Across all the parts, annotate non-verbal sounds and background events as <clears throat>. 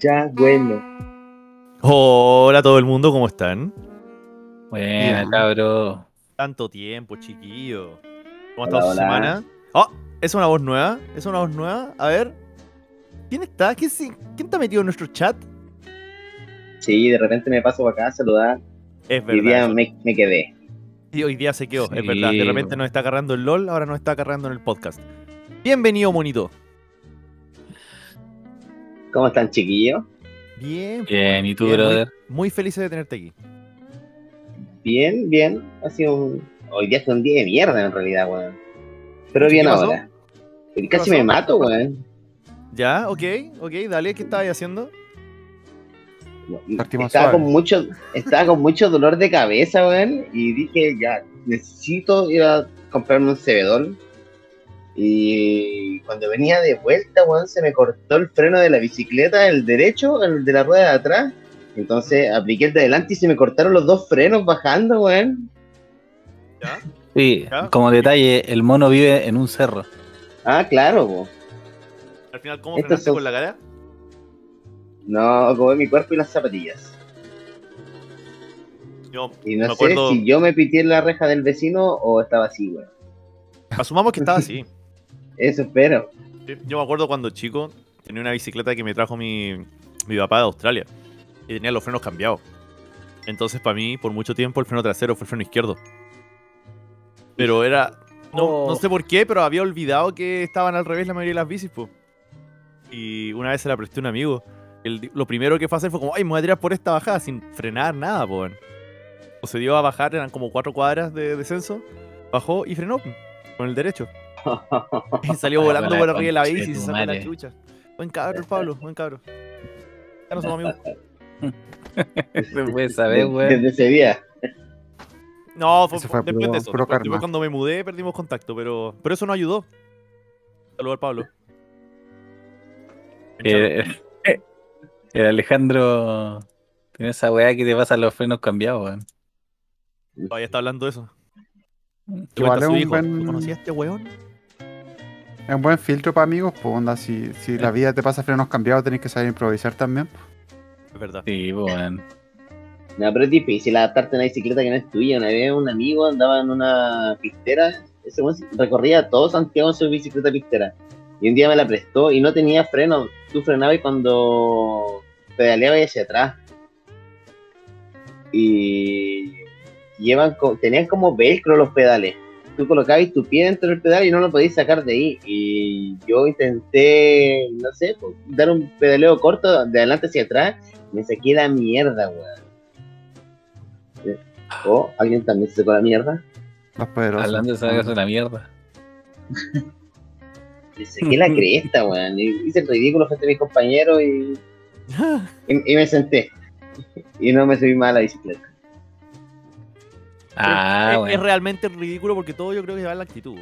Ya, bueno. Hola a todo el mundo, ¿cómo están? Buena, cabro. Tanto tiempo, chiquillo. ¿Cómo ha estado su hola. semana? Oh, ¿es una voz nueva? ¿Es una voz nueva? A ver. ¿Quién está? ¿Quién, se- quién está metido en nuestro chat? Sí, de repente me paso para acá a saludar. Es Y hoy día verdad. me, me quedé. Sí, hoy día se quedó, es Sí, verdad. De repente bueno. nos está agarrando el LOL, ahora nos está agarrando en el podcast. Bienvenido, monito. ¿Cómo están, chiquillos? Bien. Bien, ¿y tú, Bien, muy- brother? Muy felices de tenerte aquí. Bien, bien. Ha sido un... Hoy día fue un día de mierda, en realidad, weón. Pero ¿Qué bien pasó? ahora. Casi pasó? me mato, weón. Ya, ok, ok, dale, ¿qué estabas haciendo? Partimos Estaba suave. con, mucho, estaba con mucho dolor de cabeza, weón. Y dije, ya, necesito ir a comprarme un cebedol. Y cuando venía de vuelta, weón, se me cortó el freno de la bicicleta, el derecho, el de la rueda de atrás. Entonces apliqué el de adelante y se me cortaron los dos frenos bajando, weón. ¿Ya? Sí, ¿Ya? como detalle, el mono vive en un cerro. Ah, claro, po. Al final, ¿cómo Estos frenaste son- con la cara? No, como mi cuerpo y las zapatillas. Yo Y no me sé acuerdo, si yo me pité en la reja del vecino o estaba así, weón. asumamos que estaba así. <laughs> Eso espero. Yo me acuerdo cuando chico tenía una bicicleta que me trajo mi, mi papá de Australia y tenía los frenos cambiados. Entonces, para mí, por mucho tiempo, el freno trasero fue el freno izquierdo. Pero era. No, Oh. no sé por qué, pero había olvidado que estaban al revés la mayoría de las bicis, po. Y una vez se la presté a un amigo. El- lo primero que fue hacer fue como, ay, me voy a tirar por esta bajada sin frenar nada, po. weón". O se dio a bajar, eran como cuatro cuadras de descenso. Bajó y frenó po, con el derecho. Y <laughs> salió volando por arriba de la bici y se sacó la chucha. Buen cabro el Pablo, buen cabro. Ya no somos amigos. <laughs> Se puede saber, weón. Desde ese día. No, fue, fue después puro- de eso. Después, cuando me mudé perdimos contacto, pero, pero eso no ayudó. Saludos al Pablo. Eh, el Alejandro tiene esa weá que te pasa los frenos cambiados, weón. Todavía está hablando de eso. Le Igual cuenta a es su un hijo. buen- ¿Lo conocía este weón? Es un buen filtro para amigos, pues onda, si, si la vida te pasa frenos cambiados, tenés que saber improvisar también. Es verdad. Sí, weón. No, pero es difícil adaptarte a una bicicleta que no es tuya. Una vez un amigo andaba en una pistera, ese recorría todo Santiago en su bicicleta pistera. Y un día me la prestó y no tenía freno. Tú frenabas cuando pedaleabas hacia atrás. Y llevan co- tenían como velcro los pedales. Tú colocabas tu pie dentro del pedal y no lo podías sacar de ahí. Y yo intenté, no sé, pues, dar un pedaleo corto de adelante hacia atrás. Me saqué la mierda, weón. ¿O alguien también se sacó la mierda? Los poderosos. Hablando de esa de la mierda. <laughs> Me saqué la cresta, weón. Y hice el ridículo frente a mis compañeros y, <laughs> y, y me senté. Y no me subí más a la bicicleta. Ah, es, es bueno. realmente ridículo porque todo yo creo que va en la actitud.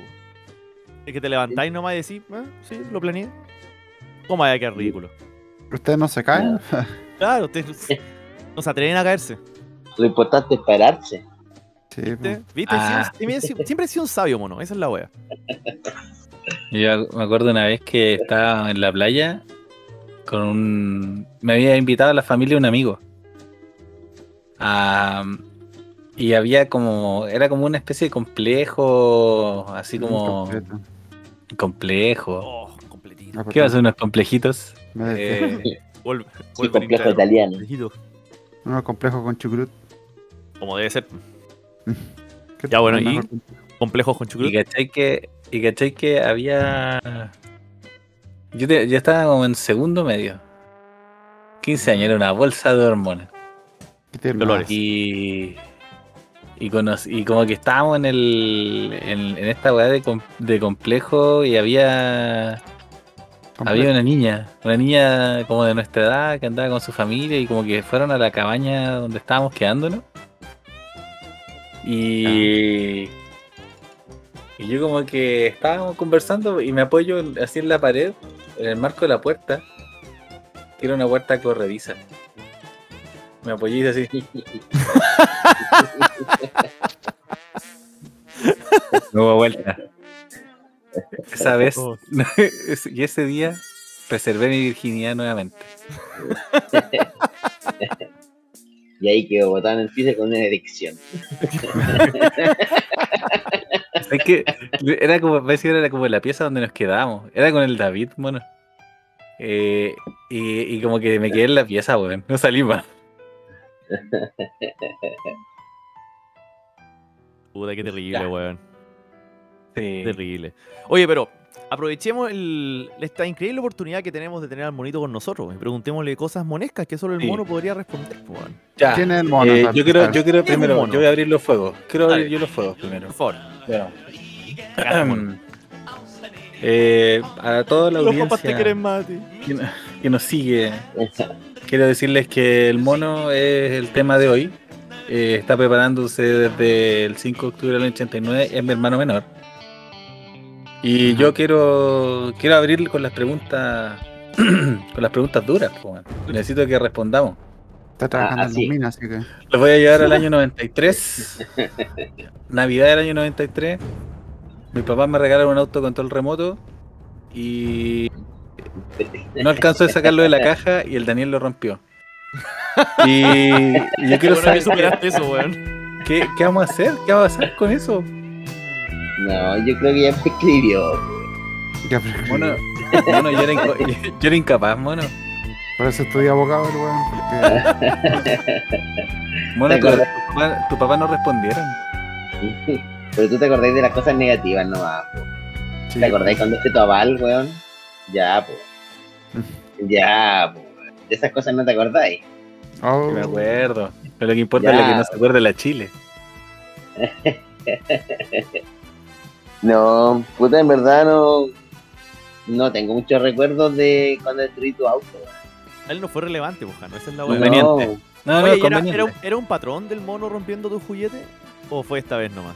Es que te levantáis nomás y decís, ah, sí, lo planeé. ¿Cómo vaya a quedar ridículo? ¿Ustedes no se caen? <laughs> Claro, ustedes no se atreven a caerse. Lo importante es pararse. sí, ¿Viste? pues. ¿Viste? Ah. Siempre, siempre- siempre he sido un sabio, mono. Esa es la wea. <laughs> Yo me acuerdo una vez que estaba en la playa con un... Me había invitado a la familia un amigo. Ah, y había como... Era como una especie de complejo, así como... Completo. Complejo. Oh, completito. Ah, ¿Qué va a ser unos complejitos? Eh, Sí, complejo italiano. Unos complejos con chucrut. Como debe ser. <laughs> ¿Qué Ya, bueno? ¿y? Con- Complejos con y chucrut. cachai que... Y cachai que había... Yo, te- yo estaba como en segundo medio. 15 años, era una bolsa de hormonas. Dolores. Y, y, como que estábamos en el en, en esta weá de, com- de complejo y había había una niña, una niña como de nuestra edad que andaba con su familia y como que fueron a la cabaña donde estábamos quedándonos. Y, y yo como que estábamos conversando y me apoyo así en la pared, en el marco de la puerta, que era una puerta corrediza. Me apoyé y hice así. <laughs> No hubo vuelta. Esa vez, Oh. <laughs> y ese día, preservé mi virginidad nuevamente. <laughs> Y ahí quedó botado en el piso con una erección. Es que era como, parece que era como la pieza donde nos quedábamos. Era con el David, mono. Eh, y, y como que me quedé en la pieza, weón. No salí más. <laughs> Puta, qué terrible, Ya. weón. Sí. Terrible. Oye, pero aprovechemos el- esta increíble oportunidad que tenemos de tener al monito con nosotros. Y preguntémosle cosas monescas que solo el Sí. mono podría responder, pues, weón. Ya. ¿Quién es el mono? Eh, yo quiero, yo quiero ¿Quién es un primero, mono? yo voy a abrir los fuegos. Quiero abrir yo los fuegos primero. Por favor. Bueno. Eh, a toda la Los papás te audiencia quieren más que, que nos sigue, <laughs> quiero decirles que el mono es el tema de hoy. Eh, está preparándose desde el 5 de octubre del 89, es mi hermano menor. Y yo quiero quiero abrir con las preguntas <clears throat> con las preguntas duras. Necesito que respondamos. Está trabajando Ah, en sí. la mina, así que. Los voy a llevar al año 93. <laughs> Navidad del año 93. Mi papá me regalaron un auto control remoto. Y <laughs> no alcanzó a sacarlo de la caja y el Daniel lo rompió. Y, y yo quiero Bueno, saber que superaste eso, weón. qué, qué vamos a hacer, qué va a pasar con eso. No, yo creo que ya me escribió. Ya, Mono, mono, yo, era inco- yo era incapaz, mono. Por eso estudié abogado, weón. Porque <laughs> Mono, ¿Te tu, tu papá, tu papá no respondieron. Pero tú te acordáis de las cosas negativas nomás, sí, ¿Te acordáis cuando fue tu aval, weón? Ya, po. Ya, po. De esas cosas no te acordáis. oh, Me acuerdo. Pero lo que importa es la que no se acuerda la Chile. <laughs> No, puta, en verdad no. No tengo muchos recuerdos de cuando destruí tu auto. Él no fue relevante, Bujano. Esa es la. Conveniente. No, no, Oye, ¿y era, era un, era un patrón del mono rompiendo tu juguete? ¿O fue esta vez nomás?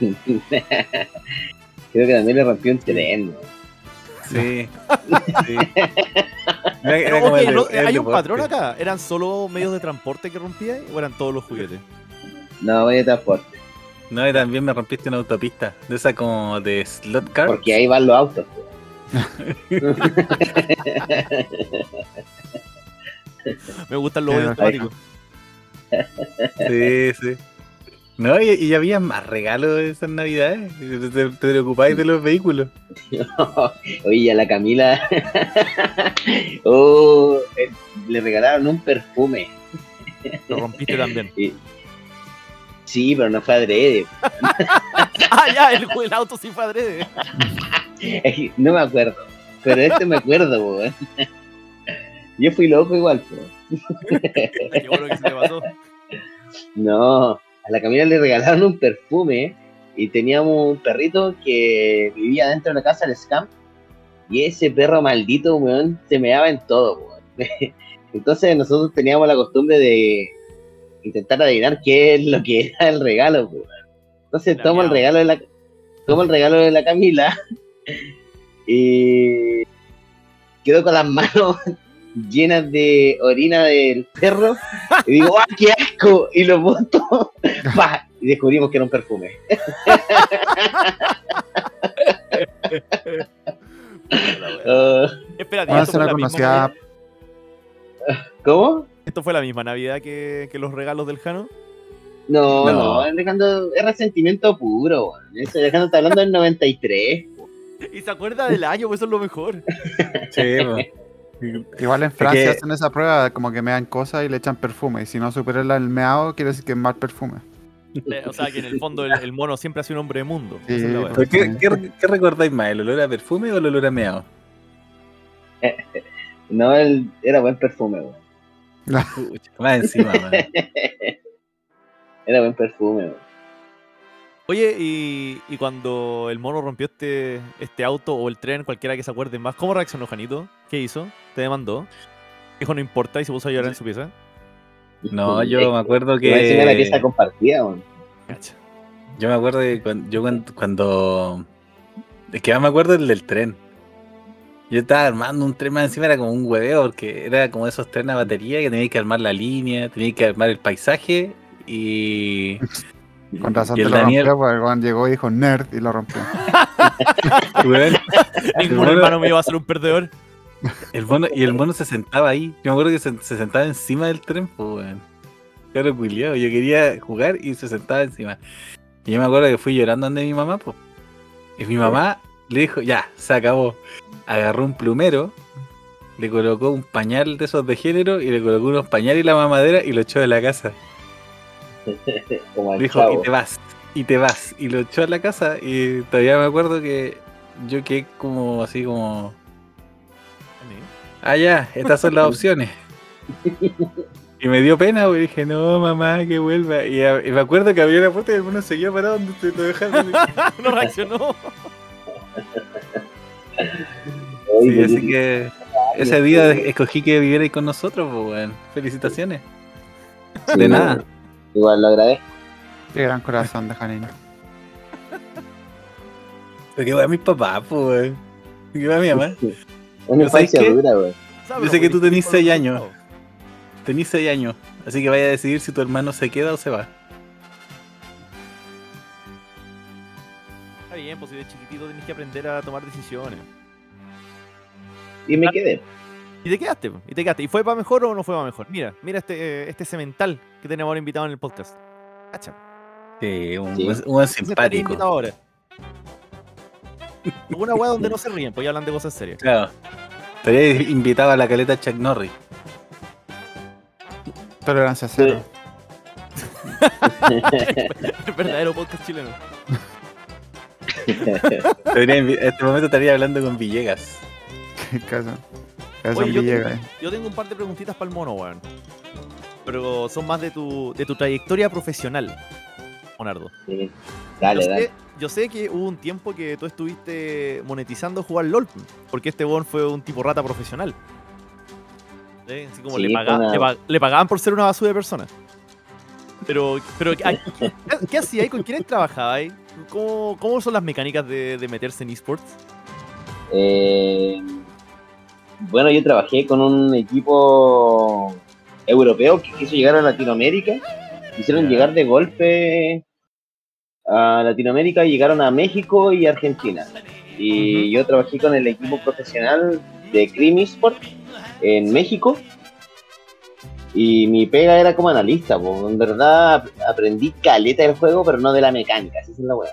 <laughs> Creo que también le rompió un tren. Sí. sí. Era- <laughs> era Pero, como ok, el de- no, el hay un patrón acá. ¿Eran solo medios de transporte que rompía o eran todos los juguetes? No, voy a transporte. No, y también me rompiste una autopista. De esa como de slot car. Porque ahí van los autos. <laughs> Me gustan los hoyos automáticos. Sí, sí. No, y, y había más regalos esas navidades. Te, te- te preocupáis de los vehículos. <laughs> Oye, a la Camila. <laughs> oh, eh, le regalaron un perfume. Lo rompiste también. <laughs> Sí, pero no fue adrede. ah, ya, el, el auto sí fue adrede. No me acuerdo. Pero este me acuerdo, weón. Yo fui loco igual. Qué bueno que se te pasó. No, a la Camila le regalaron un perfume y teníamos un perrito que vivía dentro de la casa del scam y ese perro maldito, weón, se meaba en todo, weón. <laughs> Entonces nosotros teníamos la costumbre de intentar adivinar qué es lo que era el regalo, weón. Entonces La tomo el regalo de la tomo el regalo de la Camila <laughs> y quedo con las manos llenas de orina del perro y digo, ¡ah, qué asco! Y lo boto ¡pa! <laughs> y descubrimos que era un perfume. <laughs> Espérate, Bueno, ¿esto se fue, la la misma conocía. Navidad? ¿Cómo? ¿esto fue la misma Navidad que, que los regalos del Jano? No, No. no, Alejandro, es resentimiento puro, weón. Eso, Alejandro está hablando del 93. Y se acuerda del año, pues eso es lo mejor. Sí. Igual en Francia que- hacen esa prueba, como que me dan cosas y le echan perfume. Y si no supera el meado, quiere decir que es mal perfume. Eh, O sea, que en el fondo el, el mono siempre ha sido un hombre de mundo. Sí, Esa es la wea. ¿Pero ¿Qué, qué, qué recordáis más? ¿El olor a perfume o el olor a meado? <laughs> No, él era buen perfume. Pucha, Más encima, man. Era buen perfume, weón. <laughs> <laughs> Oye, y, y cuando el mono rompió este, este auto o el tren, cualquiera que se acuerde más, ¿cómo reaccionó Janito? ¿Qué hizo? ¿Te demandó? Dijo no importa y se puso a llorar en su pieza. No, yo me acuerdo Que... la pieza compartida. Yo me acuerdo de cuando. Yo cuando. cuando es que más me acuerdo del del tren. Yo estaba armando un tren más encima, era como un hueveo, porque era como esos trenes a batería que tenías que armar la línea, tenías que armar el paisaje y. <laughs> Con razón Y te el lo Daniel- rompió, porque llegó y dijo nerd y lo rompió. <laughs> Ningún hermano me iba a ser un perdedor. El mono, y el mono se sentaba ahí. Yo me acuerdo que se, se sentaba encima del tren, pues, weón. Claro, culiao. Yo quería jugar y se sentaba encima. Y yo me acuerdo que fui llorando ante mi mamá, pues. Y mi mamá le dijo, ya, se acabó. Agarró un plumero, le colocó un pañal de esos de género y le colocó unos pañales y la mamadera y lo echó de la casa. <laughs> Como Dijo, chavo. y te vas, y te vas. Y lo echó a la casa y todavía me acuerdo que yo quedé como así como... Ah, ya, estas son las <laughs> opciones. Y me dio pena, porque dije, no, mamá, que vuelva. Y, a- y me acuerdo que había una puerta y el mono seguía parado donde te lo dejaron. <laughs> no reaccionó. Sí, así que ese día escogí que vivierais con nosotros, pues, weón. Felicitaciones. sí, de nada. Igual lo agradezco. Qué gran corazón de Janine. <laughs> Porque voy a mis papás, pues, weón. Que va mi mamá. Una ¿Pero sabes infancia qué? dura, güey. Yo sé que tú tenés seis años. Tenís 6 años, así que vaya a decidir si tu hermano se queda o se va. Está bien, pues si de chiquitito tenés que aprender a tomar decisiones. Y me quedé. Y te quedaste, y te quedaste. ¿Y fue para mejor o no fue para mejor? Mira, mira este, eh, este cemental que tenemos ahora invitado en el podcast. Cacha. Sí, un, Sí. buen- un simpático. ahora. <laughs> Una weá donde no se ríen, pues ya hablan de cosas serias. Claro. Estaría invitado a la caleta Chuck Norris. Tolerancia cero. <laughs> El verdadero podcast chileno. <laughs> En este momento estaría hablando con Villegas. Qué casa. Oye, yo, Villegas, tengo, eh. yo tengo un par de preguntitas para el mono, weón. Pero son más de tu, de tu trayectoria profesional, Leonardo. Sí. Dale, yo, dale. Sé, yo sé que hubo un tiempo que tú estuviste monetizando jugar LOL, porque este bon fue un tipo rata profesional. ¿Sí? Así como Sí, le, una- pagaban por ser una basura de persona. Pero, pero ¿qué, qué, qué hacía ahí? ¿Con quiénes trabajaba ahí? ¿Cómo, ¿Cómo son las mecánicas de, de meterse en esports? Eh, bueno, yo trabajé con un equipo europeo que quiso llegar a Latinoamérica. Quisieron llegar de golpe a Latinoamérica y llegaron a México y Argentina. Y yo trabajé con el equipo profesional de Cream Esport en México. Y mi pega era como analista, pues. en verdad ap- aprendí caleta del juego, pero no de la mecánica, así es la wea.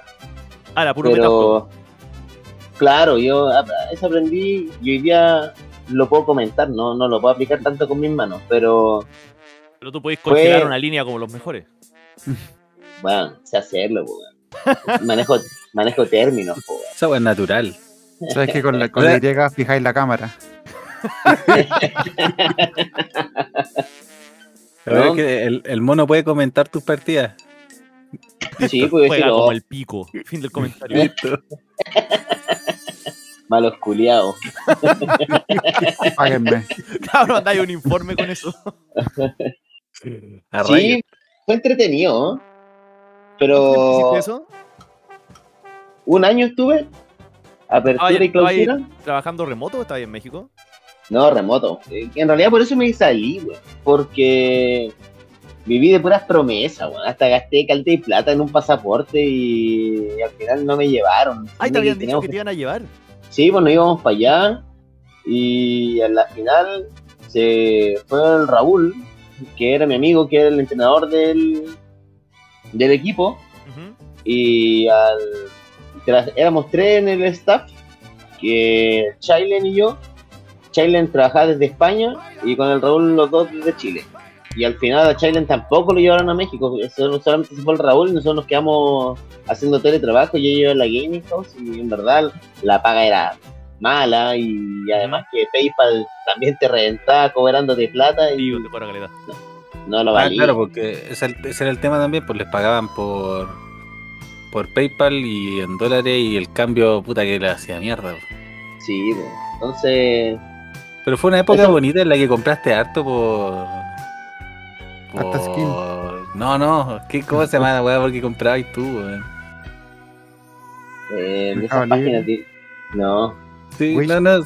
Ah, era puro. Pero, claro, yo eso aprendí y hoy día lo puedo comentar, no, no lo puedo aplicar tanto con mis manos, pero Pero tú podés congelar una línea como los mejores. <laughs> bueno, sé hacerlo, po, weón. manejo, manejo términos, po, weón. Weá es natural. Sabes que con la, con la <laughs> Y fijáis la cámara. <laughs> Pero es que el, el mono puede comentar tus partidas. Sí, pues Juega como el pico. Fin del comentario. Malos culiados. <laughs> Páguenme. Cabrón, andáis un informe con eso. Sí, fue entretenido, ¿eh? ¿Cuánto pero hiciste eso? un año estuve, apertura Ah, y clausura. ¿Trabajando remoto o estabas en México? No, remoto. Eh, En realidad por eso me salí, weón. Porque viví de puras promesas, weón. Hasta gasté calde y plata en un pasaporte y, al final no me llevaron. Ay, te habían dicho que te iban a llevar. Sí, nos íbamos para allá. Y en la final se fue el Raúl, que era mi amigo, que era el entrenador del, del equipo, y al, tras- éramos tres en el staff, que Chailen y yo, Chailen trabajaba desde España y con el Raúl los dos desde Chile. Y al final a Chailen tampoco lo llevaron a México, eso solamente se fue el Raúl y nosotros nos quedamos haciendo teletrabajo, yo llevé la Gaming House y en verdad la paga era mala y además que PayPal también te reventaba cobrándote plata y de buena calidad. no lo Ah, valía. claro, porque ese, ese era el tema también, pues les pagaban por por PayPal y en dólares y el cambio, puta que le hacía mierda. Sí, pues. entonces Pero fue una época Eso- bonita en la que compraste harto por. Skin. No, no, ¿qué, ¿cómo se llama la weá? Porque comprabas tú, weón. eh, en esas páginas no, Sí, Wish. no, no.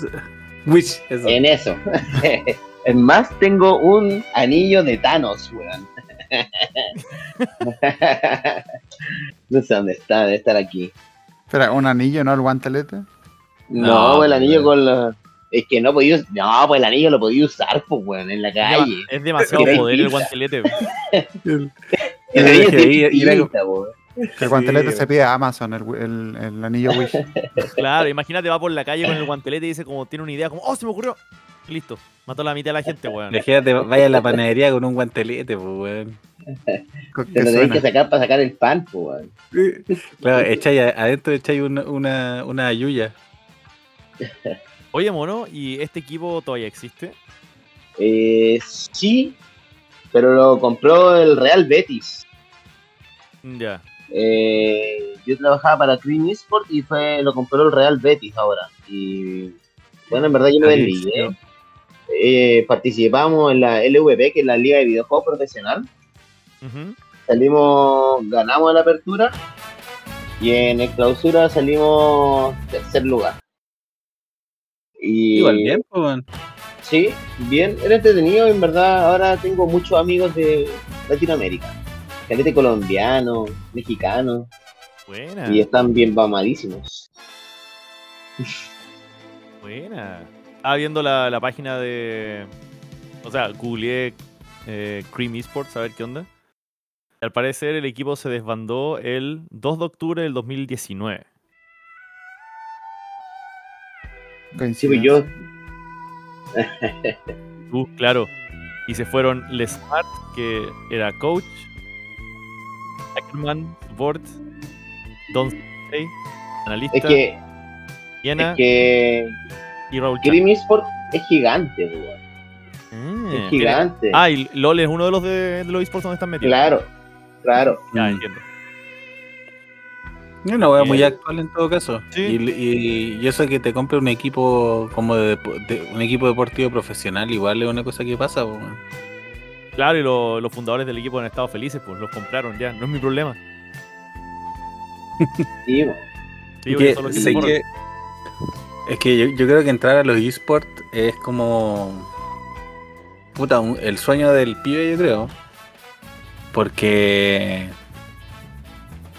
Wish, eso. en eso. <laughs> en más tengo un anillo de Thanos, weón. <laughs> no sé dónde está, debe estar aquí. Espera, un anillo, ¿no? El guantelete. No, No, el anillo con la, Es que no podía, no, pues el anillo lo podía usar, pues, weón, en la calle. Es <laughs> demasiado poder el guantelete. <laughs> El Y anillo pinta, weón. El guantelete Sí. se pide a Amazon, el, el, el anillo Wish. <laughs> Claro, imagínate, va por la calle con el guantelete y dice como tiene una idea, como, oh, se me ocurrió. Y listo, mató a la mitad de la gente, weón. Imagínate, vaya a la panadería con un guantelete, pues, weón. Te que lo tenés que sacar para sacar el pan, pues, weón. Claro, echáis adentro echáis una, una, una yuya. Oye, mono, ¿y este equipo todavía existe? Eh, sí, pero lo compró el Real Betis. Ya. Eh, yo trabajaba para Cream Esport y fue, lo compró el Real Betis ahora. Y bueno, en verdad yo me vendí. ¿eh? Eh, participamos en la LVP, que es la Liga de Videojuegos Profesional. Salimos, ganamos la apertura y en el clausura salimos tercer lugar. Y, Igual bien, pues, weón. Sí, bien, era entretenido. En verdad, ahora tengo muchos amigos de Latinoamérica. Gente colombiano, mexicano, Buena. y están bien mamadísimos. Buena. Estaba viendo la, la página de. O sea, googleé eh, Cream Esports a ver qué onda. Al parecer, el equipo se desbandó el 2 de octubre del 2019. Sí, Coincidencia. yo, <laughs> Uh, claro. Y se fueron Les Smart, que era coach, Ackerman, support, Don Stay, analista, es que, Viena es que y Raúl es gigante, weón. Mm, es gigante. Ah, y LOL es uno de los de, de los esports donde están metidos. Claro, claro. Ya, Mm. entiendo. Es una wea muy Eh, actual en todo caso. sí. Y, y- y eso que te compre un equipo como de, un equipo deportivo profesional, igual es una cosa que pasa, pues. Claro, y lo- los fundadores del equipo han estado felices, pues los compraron ya, no es mi problema. <laughs> Sí. Sí, que- los sé que- es que yo, yo creo que entrar a los esports es como. Puta, un- el sueño del pibe, yo creo. Porque.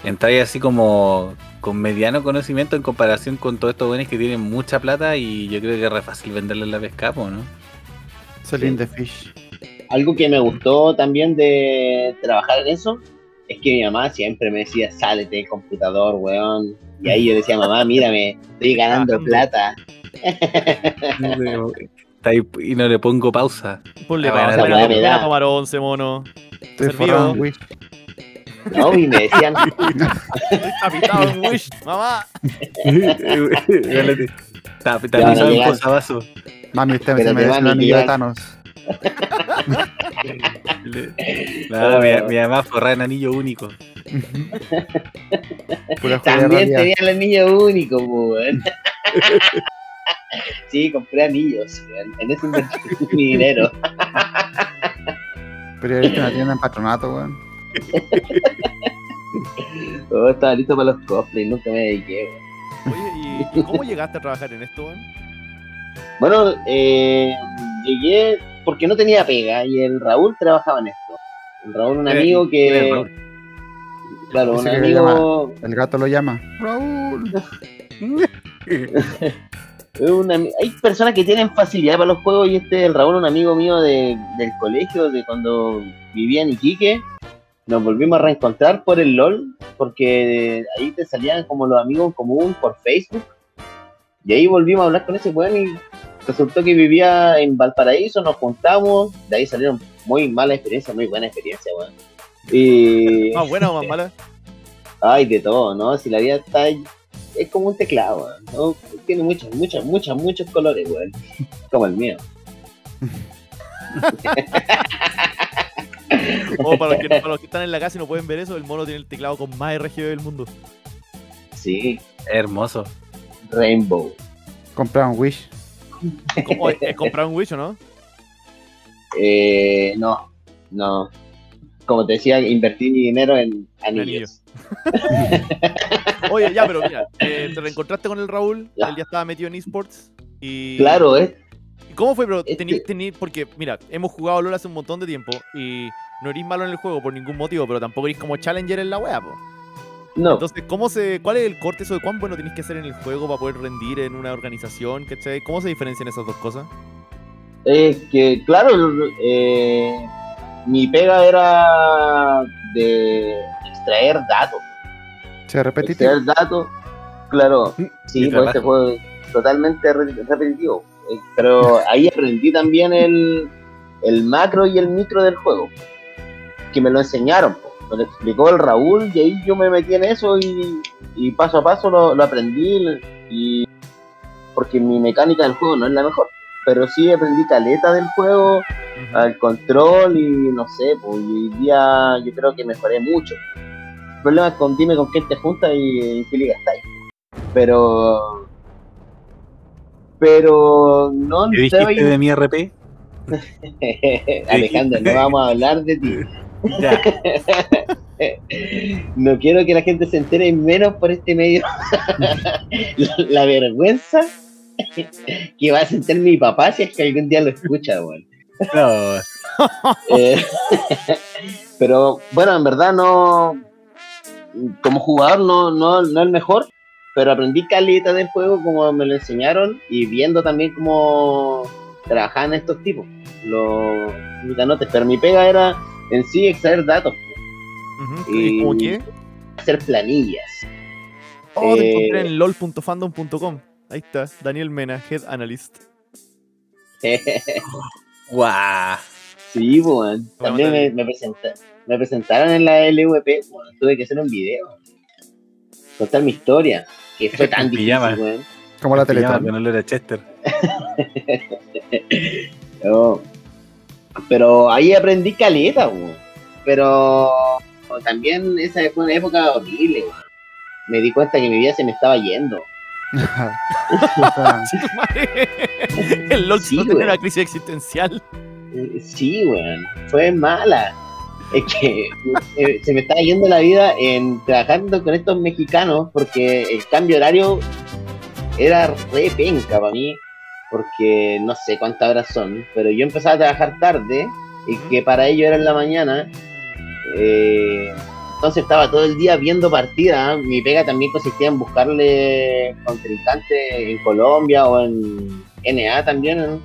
Entráis así como con mediano conocimiento en comparación con todos estos buenos que tienen mucha plata y yo creo que es re fácil venderles la pesca, ¿no? Celine the Fish. Algo que me gustó también de trabajar en eso es que mi mamá siempre me decía, sálete del computador, weón. Y ahí yo decía, mamá, mírame, estoy ganando Trabajando. plata. <laughs> Y no le pongo pausa. Ponle Ah, pausa, esa venga, weá me venga da. a tomar once, mono. Estoy No, y me decían, <laughs> en Wish, mamá. Pisado en posavasos. Mami, usted se merece un anillo de. Thanos. No, mi, mi mamá forrada en anillo único. También tenía el anillo único, weón. <laughs> Sí, compré anillos, weón. En eso invertí mi dinero. Pero viste una tienda en patronato, weón. Todo <laughs> estaba listo para los cosplays, nunca me dediqué. Oye, ¿y, y cómo llegaste a trabajar en esto, weón? Bueno, eh, llegué porque no tenía pega y el Raúl trabajaba en esto. El Raúl, un Eh, amigo ¿quién es que. Raúl? Claro, un amigo. El gato lo llama. Raúl. <laughs> <laughs> hay personas que tienen facilidad para los juegos y este, el Raúl, un amigo mío de, del colegio, de cuando vivía en Iquique. Nos volvimos a reencontrar por el LOL, porque ahí te salían como los amigos en común por Facebook. Y ahí volvimos a hablar con ese weón y resultó que vivía en Valparaíso, nos juntamos, de ahí salieron muy malas experiencias, muy buena experiencia, weón. Y. <laughs> ¿Más buena o más mala? Ay, de todo, ¿no? Si la vida está. Es como un teclado, weón, ¿no? Tiene muchos, muchos, muchos, muchos colores, weón. Como el mío. <laughs> <laughs> O para los, que, para los que están en la casa y no pueden ver eso, el mono tiene el teclado con más RGB del mundo. Sí, Hermoso. Rainbow. Compraron Wish. ¿Cómo es, es comprar un Wish o no? Eh, no, no. Como te decía, invertí mi dinero en anillos. Oye, ya, pero mira, eh, te reencontraste con el Raúl, Ya. él ya estaba metido en esports. Y... Claro, ¿eh? ¿Y ¿Cómo fue? Pero Este- tení, tení- porque, mira, hemos jugado LOL hace un montón de tiempo y no eres malo en el juego por ningún motivo, pero tampoco eres como challenger en la wea, po. No, Entonces, ¿cómo se, ¿cuál es el corte eso de cuán bueno tienes que ser en el juego para poder rendir en una organización? ¿cachai? ¿Cómo se diferencian esas dos cosas? es que, claro, eh, mi pega era de extraer datos. Se repetitivo. Extraer datos, claro, Mi sí, pues este fue totalmente re- repetitivo. Eh, Pero ahí aprendí también el, el macro y el micro del juego, que me lo enseñaron. po. Me lo explicó el Raúl y ahí yo me metí en eso y, y paso a paso lo, lo aprendí. Y porque mi mecánica del juego no es la mejor, pero sí aprendí caleta del juego, Ujú. al control y no sé, pues y hoy día yo creo que mejoré mucho. El problema es con dime con quién te juntas y qué liga estáis. Pero. Pero no ¿Qué dijiste de mi RP? <laughs> Alejandro, no vamos a hablar de ti. <laughs> No quiero que la gente se entere menos por este medio. <laughs> la, vergüenza que va a sentir mi papá si es que algún día lo escucha, weón. No, Eh, pero bueno, en verdad no. Como jugador no, no, no el mejor, pero aprendí caleta del juego como me lo enseñaron y viendo también cómo trabajaban estos tipos, los mitanotes. Pero mi pega era en sí extraer datos, y- ¿Y cómo qué? hacer planillas. Oh, te Eh, encontré en lol.fandom.com. Ahí está, Daniel Mena, Head Analyst. <laughs> guau. sí, weón. También me, me, presenta- me presentaron en la LVP, weón, tuve que hacer un video. Contar mi historia, que fue tan difícil, pijama. weón. Como la Teletón. con olor a Chester. <laughs> No. Pero ahí aprendí caleta, weón. Pero también esa fue una época horrible, weón. Me di cuenta que mi vida se me estaba yendo. <laughs> <laughs> el LOL Sí, no una crisis existencial. Eh, Sí, weón. Fue mala. Es que eh, se me estaba yendo la vida en trabajando con estos mexicanos porque el cambio horario era re penca para mí. Porque no sé cuántas horas son, pero yo empezaba a trabajar tarde y que para ellos era en la mañana. eh, entonces estaba todo el día viendo partidas. Mi pega también consistía en buscarle contrincantes en Colombia o en NA también.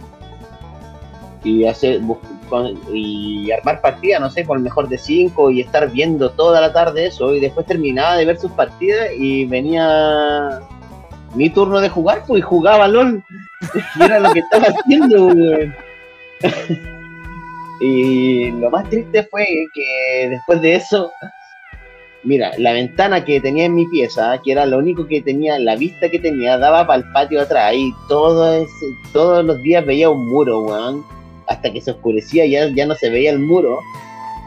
Y hacer y armar partidas, no sé, con el mejor de cinco y estar viendo toda la tarde eso. Y después terminaba de ver sus partidas y venía mi turno de jugar, pues y jugaba LOL. <laughs> Y era lo que estaba haciendo. <laughs> Y lo más triste fue que después de eso, mira, la ventana que tenía en mi pieza, que era lo único que tenía, la vista que tenía, daba para el patio atrás. Y todo ese- todos los días veía un muro, weón. Hasta que se oscurecía ya, ya no se veía el muro.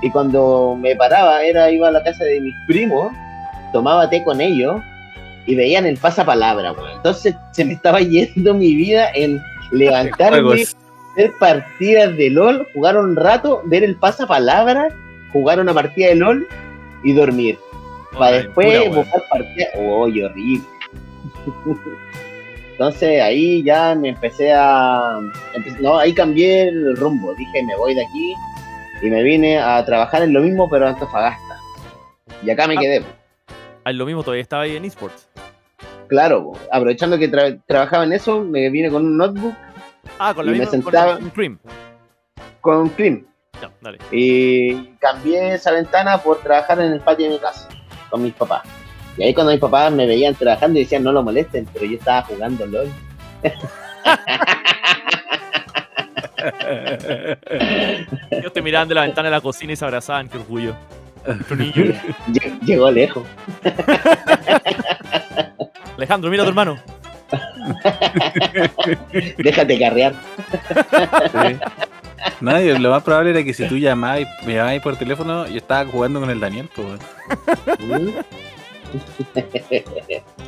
Y cuando me paraba, era iba a la casa de mis primos, tomaba té con ellos y veían el pasapalabra, weón. Entonces se me estaba yendo mi vida en levantarme, ver partidas de LOL, jugar un rato, ver el pasapalabra, jugar una partida de LOL y dormir. Para Ay, después buscar partidas. ¡Uy, horrible! <laughs> Entonces ahí ya me empecé a. empe- No, ahí cambié el rumbo. Dije, me voy de aquí y me vine a trabajar en lo mismo, pero en Antofagasta. Y acá me Ah. quedé. Ah, lo mismo, todavía estaba ahí en esports. Claro, po. aprovechando que tra- trabajaba en eso, me vine con un notebook Ah, con la Y me misma. sentaba- Con Cream. con dale. Y cambié esa ventana por trabajar en el patio de mi casa con mis papás. Y ahí cuando mis papás me veían trabajando y decían no lo molesten, pero yo estaba jugando LOL. <laughs> Ellos te miraban de la ventana de la cocina y se abrazaban, qué orgullo. <laughs> Llegó lejos. <laughs> Alejandro, mira a tu hermano. Déjate carrear. Sí. No, lo más probable era que si tú llamabas y me llamabas por teléfono, yo estaba jugando con el Daniel, pues.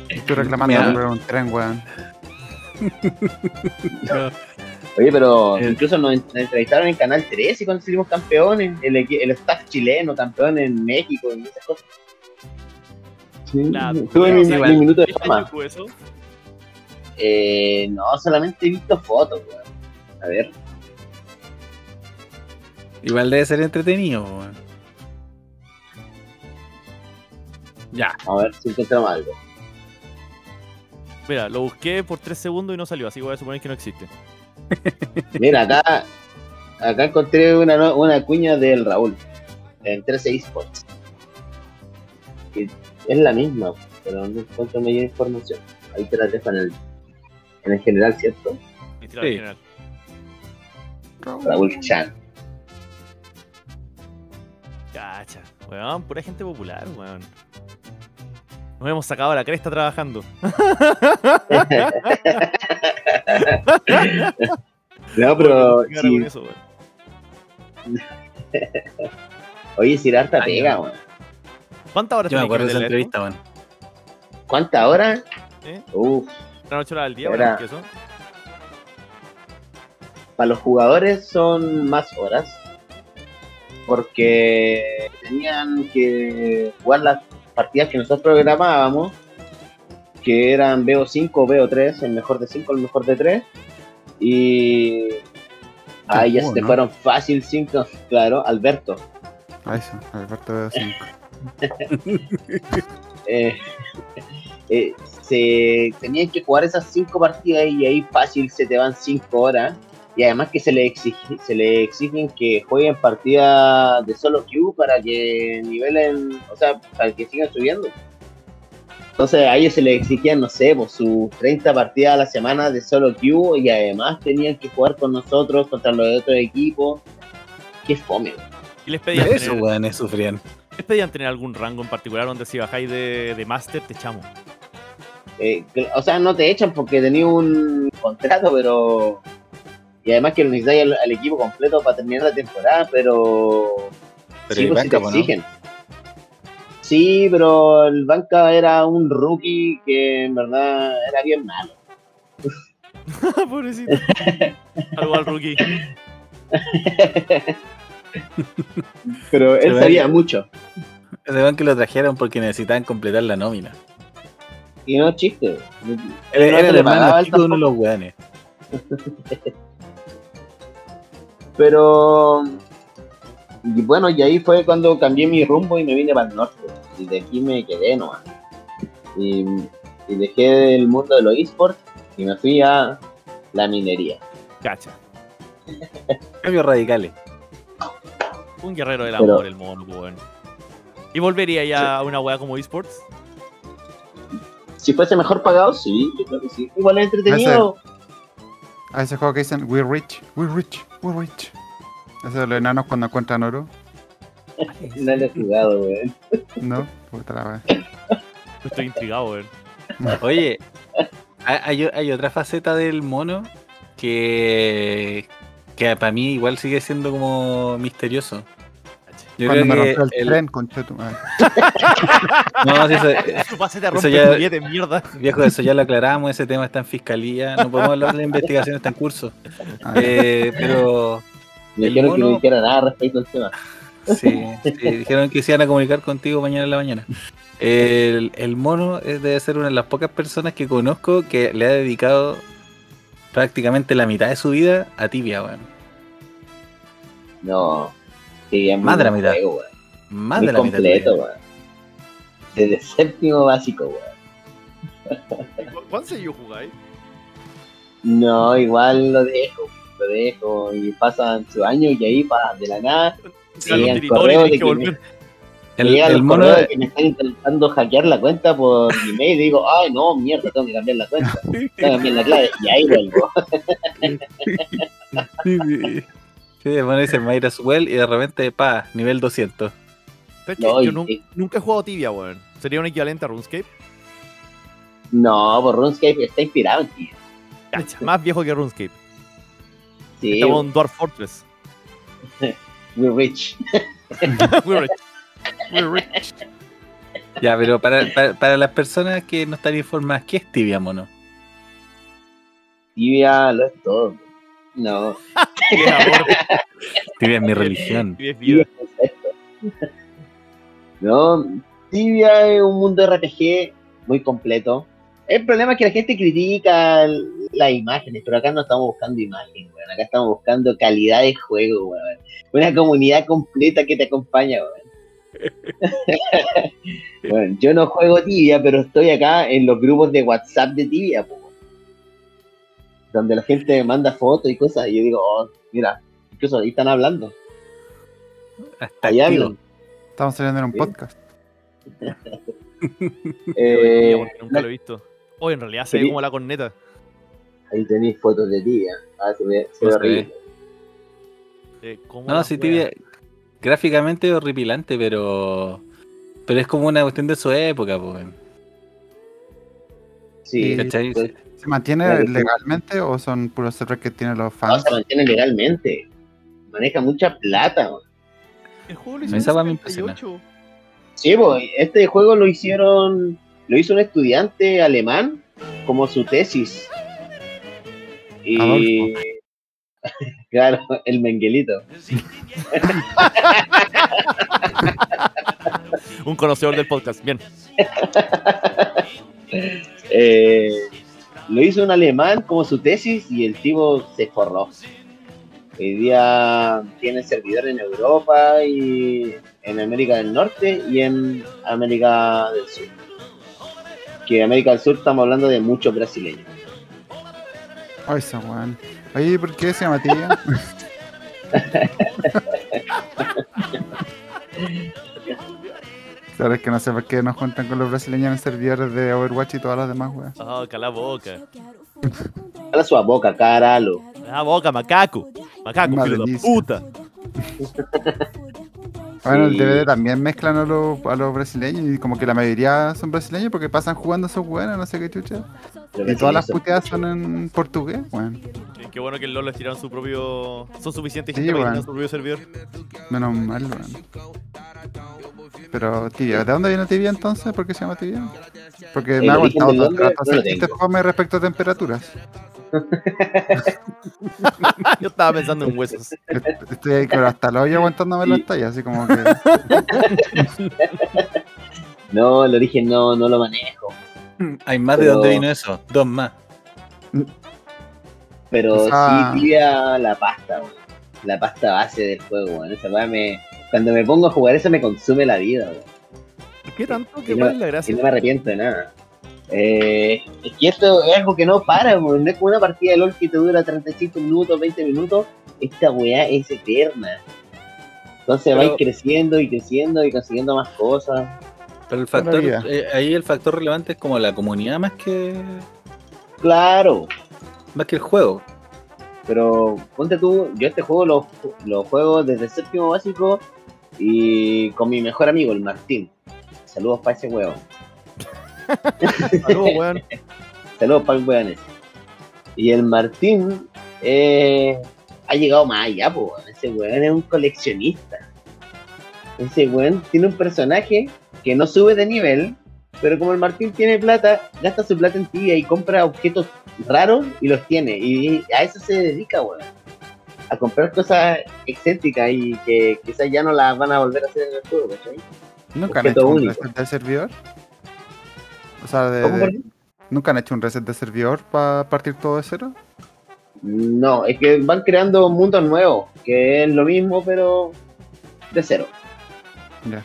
Estoy reclamando Mira. por un tren, weón. <laughs> Oye, pero incluso nos, entrevistaron en Canal 13 cuando salimos campeones. El, el staff chileno, campeón en México y esas cosas. Sí, tuve mi, mi minuto de ¿Viste fama. Eso? Eh, no, solamente he visto fotos, weón. A ver. Igual debe ser entretenido, weón. Ya. A ver si encontramos algo. Mira, lo busqué por 3 segundos y no salió, así que voy a suponer que no existe. <laughs> Mira, acá, acá encontré una, una cuña del Raúl en 13 eSports. Y es la misma, pero no encuentro mayor información. Ahí te la dejo en el, en el general, ¿cierto? Sí. general. Raúl Chan. Cacha, weón, pura gente popular, weón. Nos hemos sacado la cresta trabajando. <laughs> No, pero sí, eso, oye, si era harta pega, weón. ¿Cuántas horas Yo me acuerdo de esa entrevista, weón. ¿Cuántas horas? ¿Eh? Uf, ¿Una ocho horas al día? Era- para los jugadores son más horas porque tenían que jugar las partidas que nosotros programábamos que eran BO5 o BO3 el mejor de 5 el mejor de 3 y ahí ya se te fueron fácil 5 claro Alberto. A eso, Alberto veo 5. <laughs> eh, eh, se tenían que jugar esas 5 partidas y ahí fácil se te van 5 horas y además que se le exige, se le exigen que jueguen partidas de solo queue para que nivelen, o sea, para que sigan subiendo. Entonces a ellos se les exigían, no sé, pues sus 30 partidas a la semana de solo queue y además tenían que jugar con nosotros contra los de otros equipos. Qué fome. güey. ¿Y les pedían, Eso, tener, weones sufrían. les pedían tener algún rango en particular donde si bajáis de, de Master te echamos? Eh, o sea, no te echan porque tenías un contrato, pero. Y además que necesitáis al, al equipo completo para terminar la temporada, pero. Pero sí, pues te exigen. Sí, pero el banca era un rookie que en verdad era bien malo. <laughs> Pobrecito. <laughs> Algo al rookie. <laughs> Pero él sabía mucho. Weón que lo trajeron porque necesitaban completar la nómina. Y no chiste. Él era el hermano de uno de los weones. Pero. Y bueno, y ahí fue cuando cambié mi rumbo y me vine para el norte. Y de aquí me quedé nomás. Y, y dejé el mundo de los esports y me fui a la minería. Cacha. <laughs> Cambios radicales. Un guerrero del Pero- amor, el mono, pues. ¿Y volvería ya a una weá como esports? Si fuese mejor pagado, sí, yo creo que sí. Igual es entretenido. A ese juego que dicen, we're rich, we're rich, we're rich. Ese de los enanos cuando encuentran oro. <laughs> No lo he jugado, weón. No, puta la wea. Estoy intrigado, weón. <laughs> Oye, hay, hay- hay otra faceta del mono que, que para mí igual sigue siendo como misterioso. Yo Cuando me creo que rompió el, el- tren, concha tu madre. <laughs> No, sí, eso, Tu <laughs> pase te Eso rompe ya- el billete, mierda. viejo, eso ya lo aclaramos, ese tema está en fiscalía, no podemos hablar de la investigación, está en curso. Ah, Eh, pero Me El dijeron que no mono- dijera nada respecto al tema. <laughs> sí, sí, dijeron que se iban a comunicar contigo mañana en la mañana. El, el mono es- debe ser una de las pocas personas que conozco que le ha dedicado prácticamente la mitad de su vida a tibia, weón. No. Sí, es muy Más de la mitad. Más Muy de la mitad. completo, vida. weón. Desde séptimo básico, weón. ¿Cuánto seguido jugáis? No, igual lo dejo, lo dejo. Y pasan su año y ahí para de la nada. <laughs> Sí, los el territorios correo tenés de que. Me El, llegan el mono, correos de que me están intentando hackear la cuenta por <laughs> email y digo, ay no, mierda, tengo que cambiar la cuenta, tengo que cambiar la clave y ahí vuelvo. <laughs> Sí, el mono dice Myra's Well y de repente, pa, nivel 200. ¿Sabes qué? No, Yo y- nunca he jugado tibia, weón. ¿Sería un equivalente a RuneScape? No, por RuneScape está inspirado en ti. Cacha, más viejo que RuneScape. Sí, Estamos en Dwarf Fortress. <laughs> we're rich. <laughs> We're rich. We're rich. Ya, pero para, para, para las personas que no están informadas, ¿qué es tibia, mono? Tibia lo es todo. No, amor, <laughs> Tibia es mi religión. vida. Tibia es esto. No, Tibia es un mundo RPG muy completo. El problema es que la gente critica las imágenes, pero acá no estamos buscando imágenes, weón. Acá estamos buscando calidad de juego, weón. Una comunidad completa que te acompaña, weón. <laughs> <laughs> Bueno, yo no juego tibia, pero estoy acá en los grupos de WhatsApp de tibia, po. Donde la gente manda fotos y cosas, y yo digo, oh, mira, incluso ahí están hablando. Hasta Ahí hablan. Estamos saliendo en un Sí. podcast. <laughs> Eh, nunca lo he visto. Oh, en realidad se ve como la corneta. ahí tenéis fotos de tibia. Ah, se ve, se ve No. Eh, No, sí, tibia. Gráficamente es horripilante, pero. Pero es como una cuestión de su época, pues. Sí, ¿Cachai? pues, ¿Se mantiene legalmente o son puros servers que tienen los no, fans? se mantiene legalmente. Maneja mucha plata. man. El juego lo wea en me 78. Sí, pues, este juego lo hicieron, lo hizo un estudiante alemán como su tesis. Y <laughs> claro, el Menguelito. Un conocedor del podcast. Bien. <laughs> Eh, lo hizo un alemán como su tesis y el tipo se forró. Hoy día tiene servidor en Europa y en América del Norte y en América del Sur. Que América del Sur estamos hablando de muchos brasileños. Ay, esa weón. Oye, ¿por qué se llama tibia? <laughs> Claro, es que no sé por qué nos juntan con los brasileños en servidores de Overwatch y todas las demás, weón. Ah, cala boca. Cala su boca, caralo. Cala boca, macaco. Macaco, de puta. Bueno, el. DVD también mezclan a los, a los brasileños y como que la mayoría son brasileños porque pasan jugando esos weones, no sé qué chucha. Y todas las puteadas son en portugués, weón. Eh, Qué bueno que el LoL les tiraron su propio. Son suficientes Sí, gente para tengan su propio servidor. Menos mal, weón. Pero tibia, ¿de dónde viene tibia entonces? ¿Por qué se llama tibia? Porque El me ha aguantado todo el rato lo hacer chistes tengo. fome respecto a temperaturas. <laughs> Yo estaba pensando en huesos. Est- Estoy ahí con hasta el hoyo aguantándome las tallas, así como <laughs> que. No, el origen no, no lo manejo. <clears throat> Hay más de dónde vino eso. Dos más. Pero sea- sí la pasta, weón. La pasta base del juego, weón. Esa weá me. Cuando me pongo a jugar eso me consume la vida, weón. ¿Por qué tanto? Y ¿Qué no- la Y gracia? no me arrepiento de nada. Eh, es que esto es algo que no para, weón. No es como una partida de LOL que te dura 35 minutos, 20 minutos. Esta weá es eterna. Entonces Pero- vais creciendo y creciendo y consiguiendo más cosas. Pero el factor, eh, ahí el factor relevante es como la comunidad más que Claro. más que el juego. Pero ponte tú, yo este juego lo, lo juego desde séptimo básico y con mi mejor amigo, el Martín. Saludos para ese huevo. <laughs> Saludos, weón. <laughs> Saludos para el weón ese. Y el Martín eh, ha llegado más allá, po, weón. Ese weón es un coleccionista. Ese weón tiene un personaje que no sube de nivel, pero como el Martín tiene plata, gasta su plata en tibia y compra objetos raros y los tiene. Y a eso se dedica, weón. A comprar cosas excéntricas y que quizás ya no las van a volver a hacer en el juego, ¿cachai? ¿Nunca han hecho un reset del servidor? O sea, de- ¿Cómo, de-? ¿nunca han hecho un reset de servidor para partir todo de cero? No, es que van creando mundos nuevos, que es lo mismo, pero de cero. Ya.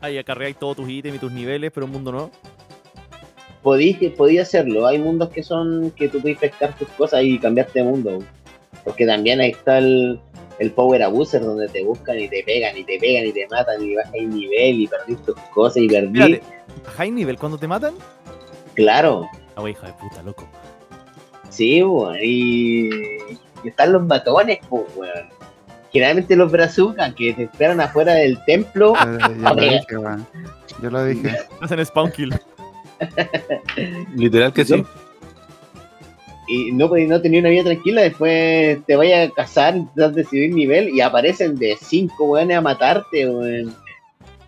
Ahí acarreáis todos tus ítems y tus niveles, pero un mundo no. Podí, podí hacerlo. Hay mundos que son que tú puedes pescar tus cosas y cambiarte de mundo. Porque también ahí está el, el Power Abuser, donde te buscan y te pegan y te pegan y te matan y bajas el nivel y perdís tus cosas y perdí. Espérate, ¿a high nivel cuando te matan? Claro, Ah, wey, hija de puta, loco. sí, weón. Y, y están los matones, pues, weón. Generalmente los brazucas que te esperan afuera del templo. Eh, yo lo dije. Yo lo dije. Hacen spawn kill. <laughs> Literal que sí. y no podéis no tener una vida tranquila, después te vayas a casar, intentas de subir nivel y aparecen de cinco weones a matarte, weón.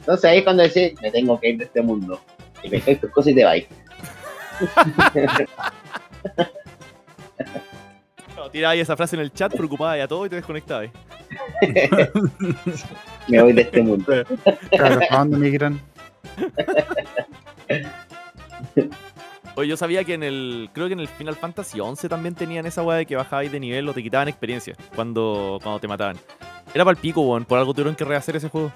Entonces ahí es cuando decís, me tengo que ir de este mundo. Y me tus cosas y te vais. <laughs> <laughs> No, tira ahí esa frase en el chat, preocupada ya todo y te desconectabas. <laughs> Me voy de este mundo. Claro, ¿a dónde migran? Oye, yo sabía que en el. Creo que en el Final Fantasy XI también tenían esa weá de que bajabais de nivel o te quitaban experiencia cuando, cuando te mataban. Era para el pico, weón. Por algo tuvieron que rehacer ese juego.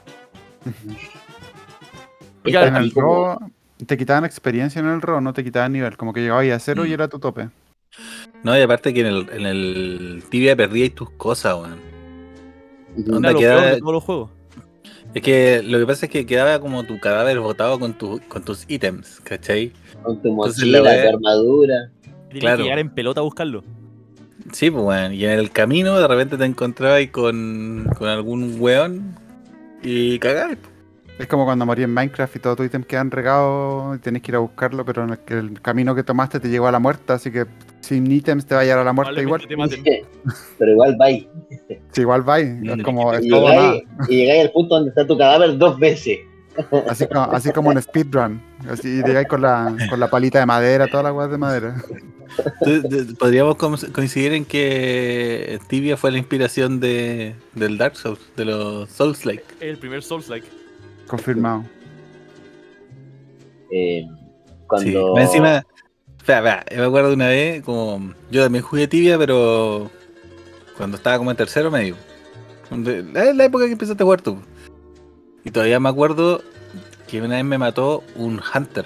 <laughs> Porque En el RO te quitaban experiencia en el RO, no te quitaban nivel. Como que llegabas a cero y Mm. era tu tope. No, y aparte que en el, en el tibia perdíais tus cosas, weón. Onda Era lo queda- peor de todos los juegos. Es que lo que pasa es que quedaba como tu cadáver botado con, tu, con tus ítems, ¿cachai? Con tu Entonces mochila, la tu armadura. Tenías Claro. que llegar en pelota a buscarlo. Sí, pues weón. Y en el camino de repente te encontrabas ahí con, con algún weón y cagabas. Es como cuando morí en Minecraft y todos tus ítems quedan regados y tenés que ir a buscarlo, pero en el, que el camino que tomaste te llevó a la muerte, así que sin ítems te va a llevar a la muerte igual. Pero igual vais. Sí, igual va Es como es Y todo nada. llegáis, y llegáis al punto donde está tu cadáver dos veces. Así como, así como en speedrun. Así llegáis con la, con la palita de madera, toda la weá de madera. Podríamos co- coincidir en que Tibia fue la inspiración de, del Dark Souls, de los Souls-like. El primer Souls-like. Confirmado. Eh, Sí. cuando. Encima, espera, espera, me acuerdo de una vez, como yo también jugué Tibia, pero cuando estaba como en tercero medio. La, la época que empezaste a jugar tú. Y todavía me acuerdo que una vez me mató un Hunter.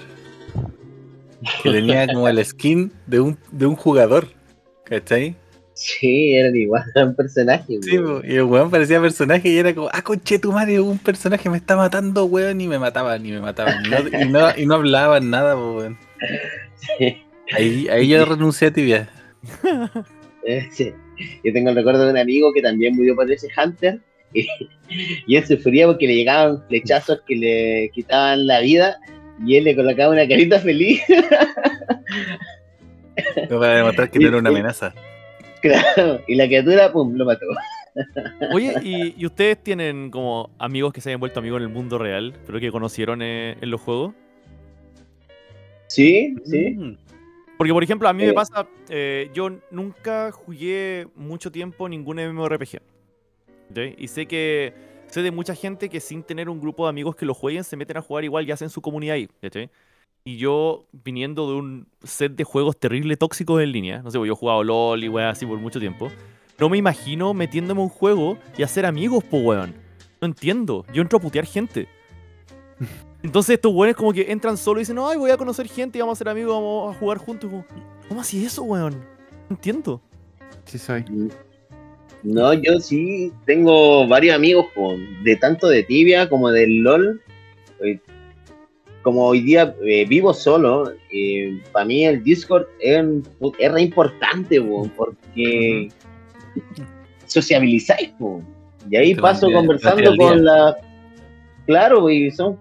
Que tenía como el skin de un, de un jugador. ¿Cachai? Sí, eran igual a <laughs> un personaje. Sí, po, y el weón parecía personaje y era como, ah, conche tu madre, un personaje me está matando, weón, y me mataban, y me mataban. Y no, y no, y no hablaban nada, po, weón. Sí. <laughs> Ahí, ahí yo renuncié a tibia. Sí. <laughs> Yo tengo el recuerdo de un amigo que también murió por ese Hunter. Y, y él sufría porque le llegaban flechazos que le quitaban la vida. Y él le colocaba una carita feliz. Para demostrar que no era una amenaza. <laughs> claro. Y la criatura, pum, lo mató. <laughs> Oye, ¿y, y ustedes tienen como amigos que se hayan vuelto amigos en el mundo real, pero que conocieron eh, en los juegos? Sí, sí. Mm. Porque, por ejemplo, a mí me Eh. pasa, eh, yo nunca jugué mucho tiempo ningún MMORPG. ¿ok? Y sé que sé de mucha gente que sin tener un grupo de amigos que lo jueguen, se meten a jugar igual y hacen su comunidad ahí. ¿cachai? Y yo, viniendo de un set de juegos terrible tóxicos en línea, no sé, pues yo he jugado LOL y weas así por mucho tiempo, no me imagino metiéndome a un juego y hacer amigos, po weón. No entiendo. Yo entro a putear gente. <laughs> Entonces estos weones como que entran solo y dicen, ay, voy a conocer gente y vamos a ser amigos, vamos a jugar juntos. Como, ¿Cómo así eso, weón? No entiendo. Sí soy. No, yo sí tengo varios amigos po, de tanto de Tibia como del LOL. Eh, Como hoy día eh, vivo solo, para mí el Discord es, es re importante po, porque sociabilizáis. po. Y ahí paso conversando con la... Claro, y son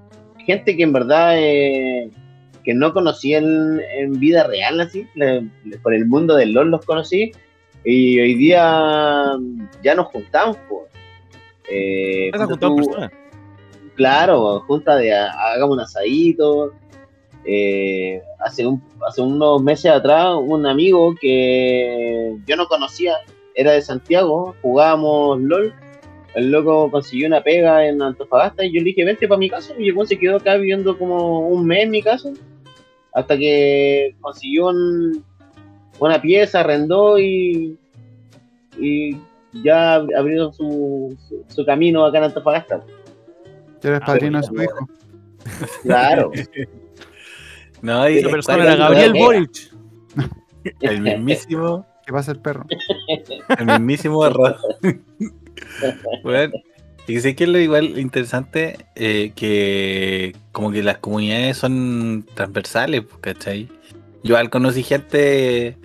gente que en verdad eh, que no conocí en, en vida real, así, le- le- por el mundo del LOL los conocí. Y hoy día ya nos juntamos, pues. Eh, ¿Te has juntado tú- personas? Claro, junta de ha- hagamos un asadito. Eh, hace, hace unos meses atrás, un amigo que yo no conocía, era de Santiago, jugábamos LOL. El loco consiguió una pega en Antofagasta y yo le dije, vente para mi casa. Y llegó, se quedó acá viviendo como un mes en mi casa. Hasta que consiguió un- una pieza, arrendó y, ya abrió su camino acá en Antofagasta. Eres Ah, padrino de su hijo. <laughs> Claro. No, y Eh, persona ¿cuál era la Gabriel? Boric. <laughs> el mismísimo, ¿Qué pasa el perro? el mismísimo error. <laughs> Bueno, y sé que es lo igual interesante eh, que como que las comunidades son transversales, pues, ¿cachai? Yo al conocí gente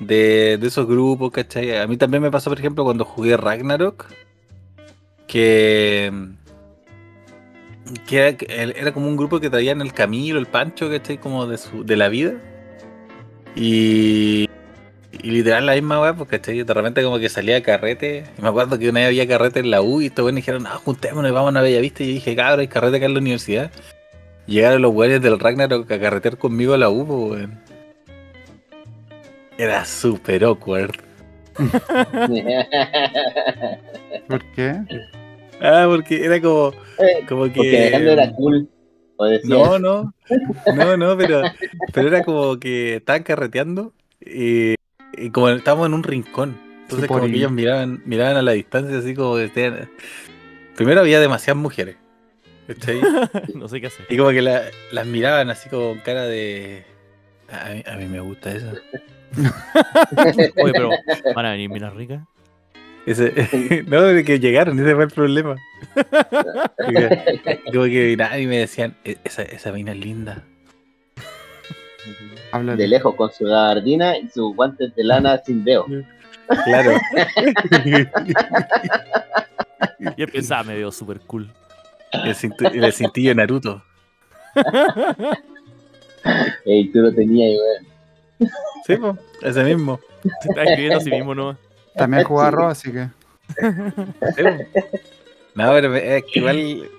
de, de esos grupos, ¿cachai? A mí también me pasó, por ejemplo, cuando jugué Ragnarok, que, que era, que como un grupo que traían el Camilo, el Pancho, ¿cachai? Como de, su, de la vida. Y, y literal la misma weá, porque ¿cachai? de repente como que salía carrete. Y me acuerdo que una vez había carrete en la U y estos weones dijeron, no, juntémonos y vamos a una bella vista. Y yo dije, cabrón, hay carrete acá en la universidad. Llegaron los weones del Ragnarok a carretear conmigo a la U, pues, weón. Era súper awkward. <laughs> ¿Por qué? Ah, porque era como, como que. Porque Alejandro era cool. No, no, no, no, pero, pero era como que estaban carreteando y, y como estábamos en un rincón. Entonces Sí, como que ellos miraban, miraban a la distancia así como que estaban- Primero había demasiadas mujeres. ¿cachai? <laughs> no sé qué hacer. Y como que la- las miraban así como con cara de. A mí, a mí me gusta eso. <laughs> Oye, pero van a venir minas ricas. Ese- <laughs> no, de que llegaron, ese fue el problema. <laughs> Como que nadie me decían, "E- esa, esa mina es linda. Háblale. De lejos, con su gabardina y sus guantes de lana sin dedo. Claro. Y él pensaba, me veo súper cool. el, cintu- el cintillo de Naruto. <laughs> Ey, tú lo tenías, weón. Sí, po, ese mismo. Se está escribiendo a sí mismo, ¿no? También jugaba Ro, así que. No, pero es que igual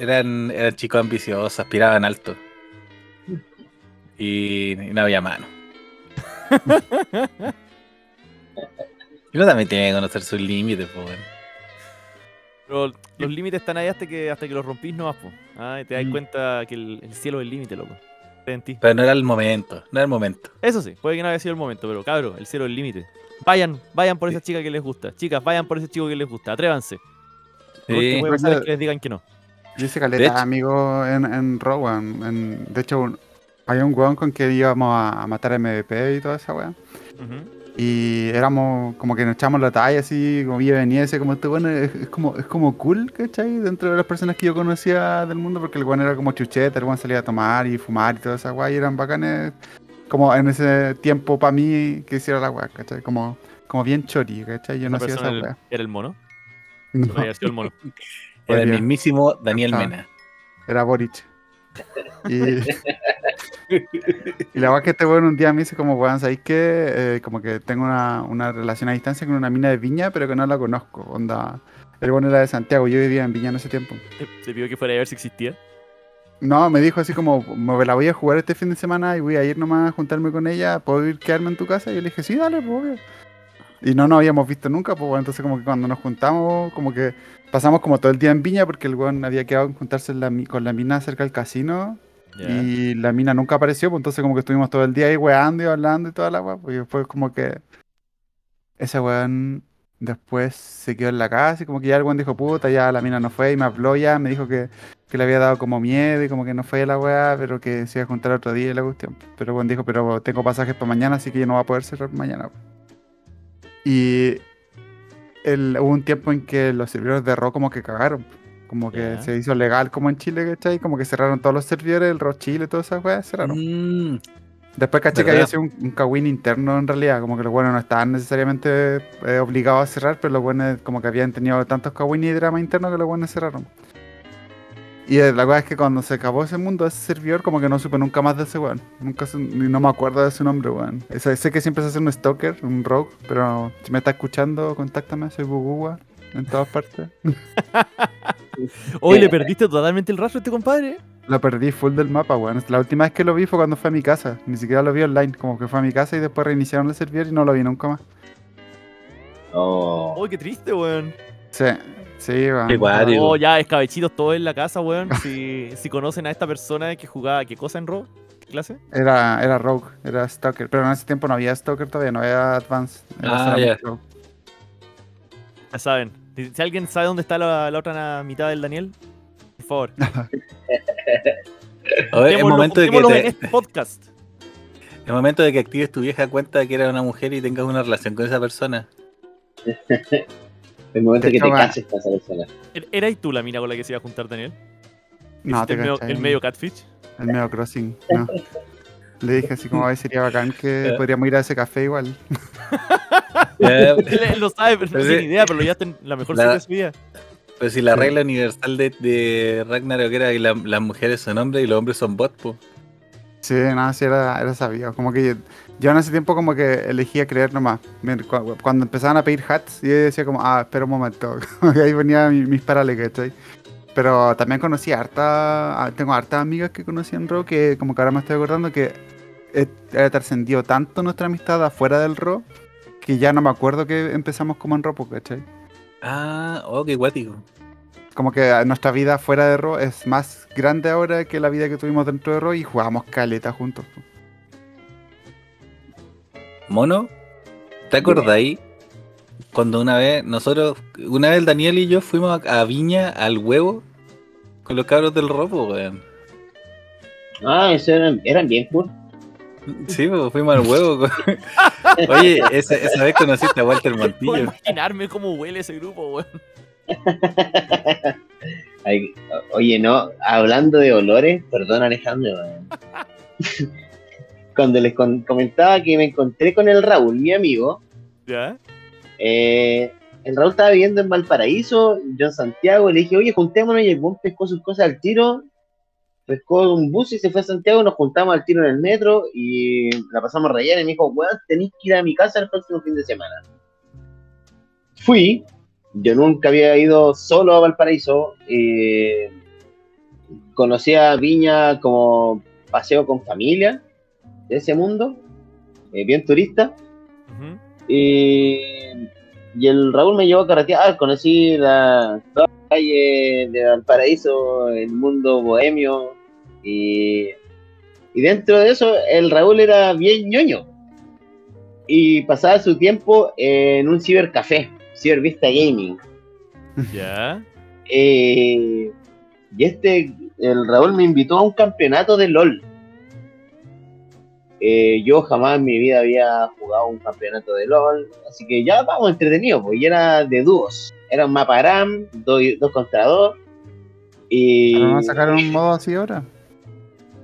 eran, eran chicos ambiciosos, aspiraban alto. Y, y no había mano. Y <laughs> uno también tiene que conocer sus límites, weón. Pero los límites están ahí hasta que, hasta que los rompís nomás, po. Ah, y te das Mm. cuenta que el, el cielo es el límite, loco. Está en ti. Pero no era el momento, no era el momento. Eso sí, puede que no haya sido el momento, pero cabro, el cielo es el límite. Vayan, vayan por esa chica que les gusta. Chicas, vayan por ese chico que les gusta. Atrévanse. Sí, puede pasar es que les digan que no. Yo hice De caleta hecho- amigos en, en weón. En- de hecho, un- había un weón con que íbamos a, a matar MVP y toda esa weá. Ujú. Y éramos como que nos echamos la talla así, como iba y venía, ese como este bueno, es, es como, es como cool, ¿cachai? Dentro de las personas que yo conocía del mundo, porque el weón era como chucheta, el weón salía a tomar y fumar y toda esa weá, y eran bacanes, como en ese tiempo para mí que hiciera la weá, ¿cachai? Como, como bien chori, ¿cachai? Yo no hacía esa weá. era el mono. No, No había sido el mono. <laughs> era el mismísimo Daniel. Mena. era Boric. Y, <laughs> y la verdad que este weón un día me dice como, weón, ¿sabéis qué? Eh, como que tengo una, una relación a distancia con una mina de Viña, pero que no la conozco. Onda, el weón era de Santiago, yo vivía en Viña en ese tiempo. Te, te pidió que fuera a ver si existía. No, me dijo así como, me la voy a jugar este fin de semana y voy a ir nomás a juntarme con ella, ¿puedo ir quedarme en tu casa? Y yo le dije, sí, dale, pues obvio. Y no nos habíamos visto nunca, pues bueno, entonces como que cuando nos juntamos, como que pasamos como todo el día en Viña porque el weón había quedado en juntarse en la con la mina cerca del casino y la mina nunca apareció, pues entonces como que estuvimos todo el día ahí weando y hablando y toda la weá, pues y después como que ese weón después se quedó en la casa y como que ya el weón dijo, puta, ya la mina no fue y me habló ya, me dijo que, que le había dado como miedo y como que no fue la weá, pero que se iba a juntar otro día y la cuestión. Pero el weón dijo, pero tengo pasajes para mañana, así que yo no voy a poder cerrar mañana. Y el, hubo un tiempo en que los servidores de RO como que cagaron. Como que se hizo legal como en Chile, ¿cachai? Como que cerraron todos los servidores, el RO Chile, todas esas weas cerraron. Mm, Después caché que ¿Verdad? había sido un, un cagüín interno en realidad, como que los buenos no estaban necesariamente eh, obligados a cerrar, pero los buenos como que habían tenido tantos cagüín y drama interno que los buenos cerraron. Y eh, la cosa es que cuando se acabó ese mundo, ese servidor, como que no supe nunca más de ese weón. Nunca ni no me acuerdo de su nombre, weón. Sé, sé que siempre se hace un stalker, un rogue, pero si me está escuchando, contáctame, soy Bugugua, en todas partes. <laughs> Hoy le perdiste totalmente el rastro a este compadre. Lo perdí full del mapa, weón. La última vez que lo vi fue cuando fue a mi casa. Ni siquiera lo vi online, como que fue a mi casa y después reiniciaron el servidor y no lo vi nunca más. Oh. Oh, qué triste, weón. Sí, sí, weón. Qué guay. Digo. Oh, ya, escabechitos todos en la casa, weón. <laughs> Si, si conocen a esta persona que jugaba, ¿qué cosa en Raw? ¿Qué clase? Era, era Rogue, era Stalker. Pero en ese tiempo no había Stalker todavía, no había Advance. Era Ah. Rogue. Ya saben. Si, alguien sabe dónde está la, la otra mitad del Daniel, por favor. <laughs> A ver, es momento de que contémoslo en te- este podcast. es momento de que actives tu vieja cuenta de que era una mujer y tengas una relación con esa persona. <laughs> El momento De que te cases con esa persona. ¿Er- ¿Eras tú la mina con la que se iba a juntar Daniel? No, ¿Hiciste te el, medio, el medio catfish? El medio crossing, no. <laughs> Le dije así como, "Ay, sería bacán que <laughs> Eh. podríamos ir a ese café igual. Ya, <laughs> <laughs> Él, él lo sabe, pero no Pero tiene sí. idea, pero en la mejor La- de su vida. Pero si la regla universal de, de Ragnarok era que la- las mujeres son hombres y los hombres son bots, po. Sí, nada, sí era, era sabido. Como que yo, yo en ese tiempo como que elegía creer nomás. Cuando empezaban a pedir hats, yo decía como, ah, espera un momento. Ahí venía mi- mis parales, ¿cachai? Pero también conocí a harta, a- tengo hartas amigas que conocí en RO que como que ahora me estoy acordando que he, he trascendido tanto nuestra amistad afuera del RO que ya no me acuerdo que empezamos como en RO, pues, ¿cachai? Ah, oh, qué guático. Como que nuestra vida fuera de RO es más grande ahora que la vida que tuvimos dentro de RO y jugábamos caleta juntos. pues. Mono, ¿te acordáis? Cuando una vez, nosotros, una vez el Daniel y yo fuimos a, a Viña al huevo con los cabros del robo, weón. Ah, eso eran, eran bien cool. Sí, pues fuimos al huevo. <laughs> Oye, esa, esa vez conociste a Walter Puedo Montillo. imaginarme cómo huele ese grupo, weón. <laughs> Ay, oye, no, hablando de olores, perdón Alejandro. weón. <laughs> Cuando les con- comentaba que me encontré con el Raúl, mi amigo, ¿Ya? Eh, el Raúl estaba viviendo en Valparaíso, yo en Santiago, le dije, oye, juntémonos y el buen pescó sus cosas al tiro, pescó un bus y se fue a Santiago, nos juntamos al tiro en el metro y la pasamos rellena y me dijo, weón, tenéis que ir a mi casa el próximo fin de semana. Fui, yo nunca había ido solo a Valparaíso, eh, conocí a Viña como paseo con familia de ese mundo, eh, bien turista. Y, y el Raúl me llevó a carretear, conocí la, toda la calle de Valparaíso, el mundo bohemio. Y, y dentro de eso, el Raúl era bien ñoño. Y pasaba su tiempo en un cibercafé, Cibervista Gaming. ¿Ya? Eh, y este, el Raúl me invitó a un campeonato de LOL. Eh, yo jamás en mi vida había jugado un campeonato de LOL, así que ya vamos entretenido, pues y era de dúos. Era un mapa RAM, dos, dos contra dos. Y ¿Pero ¿Vamos a sacar un modo así ahora?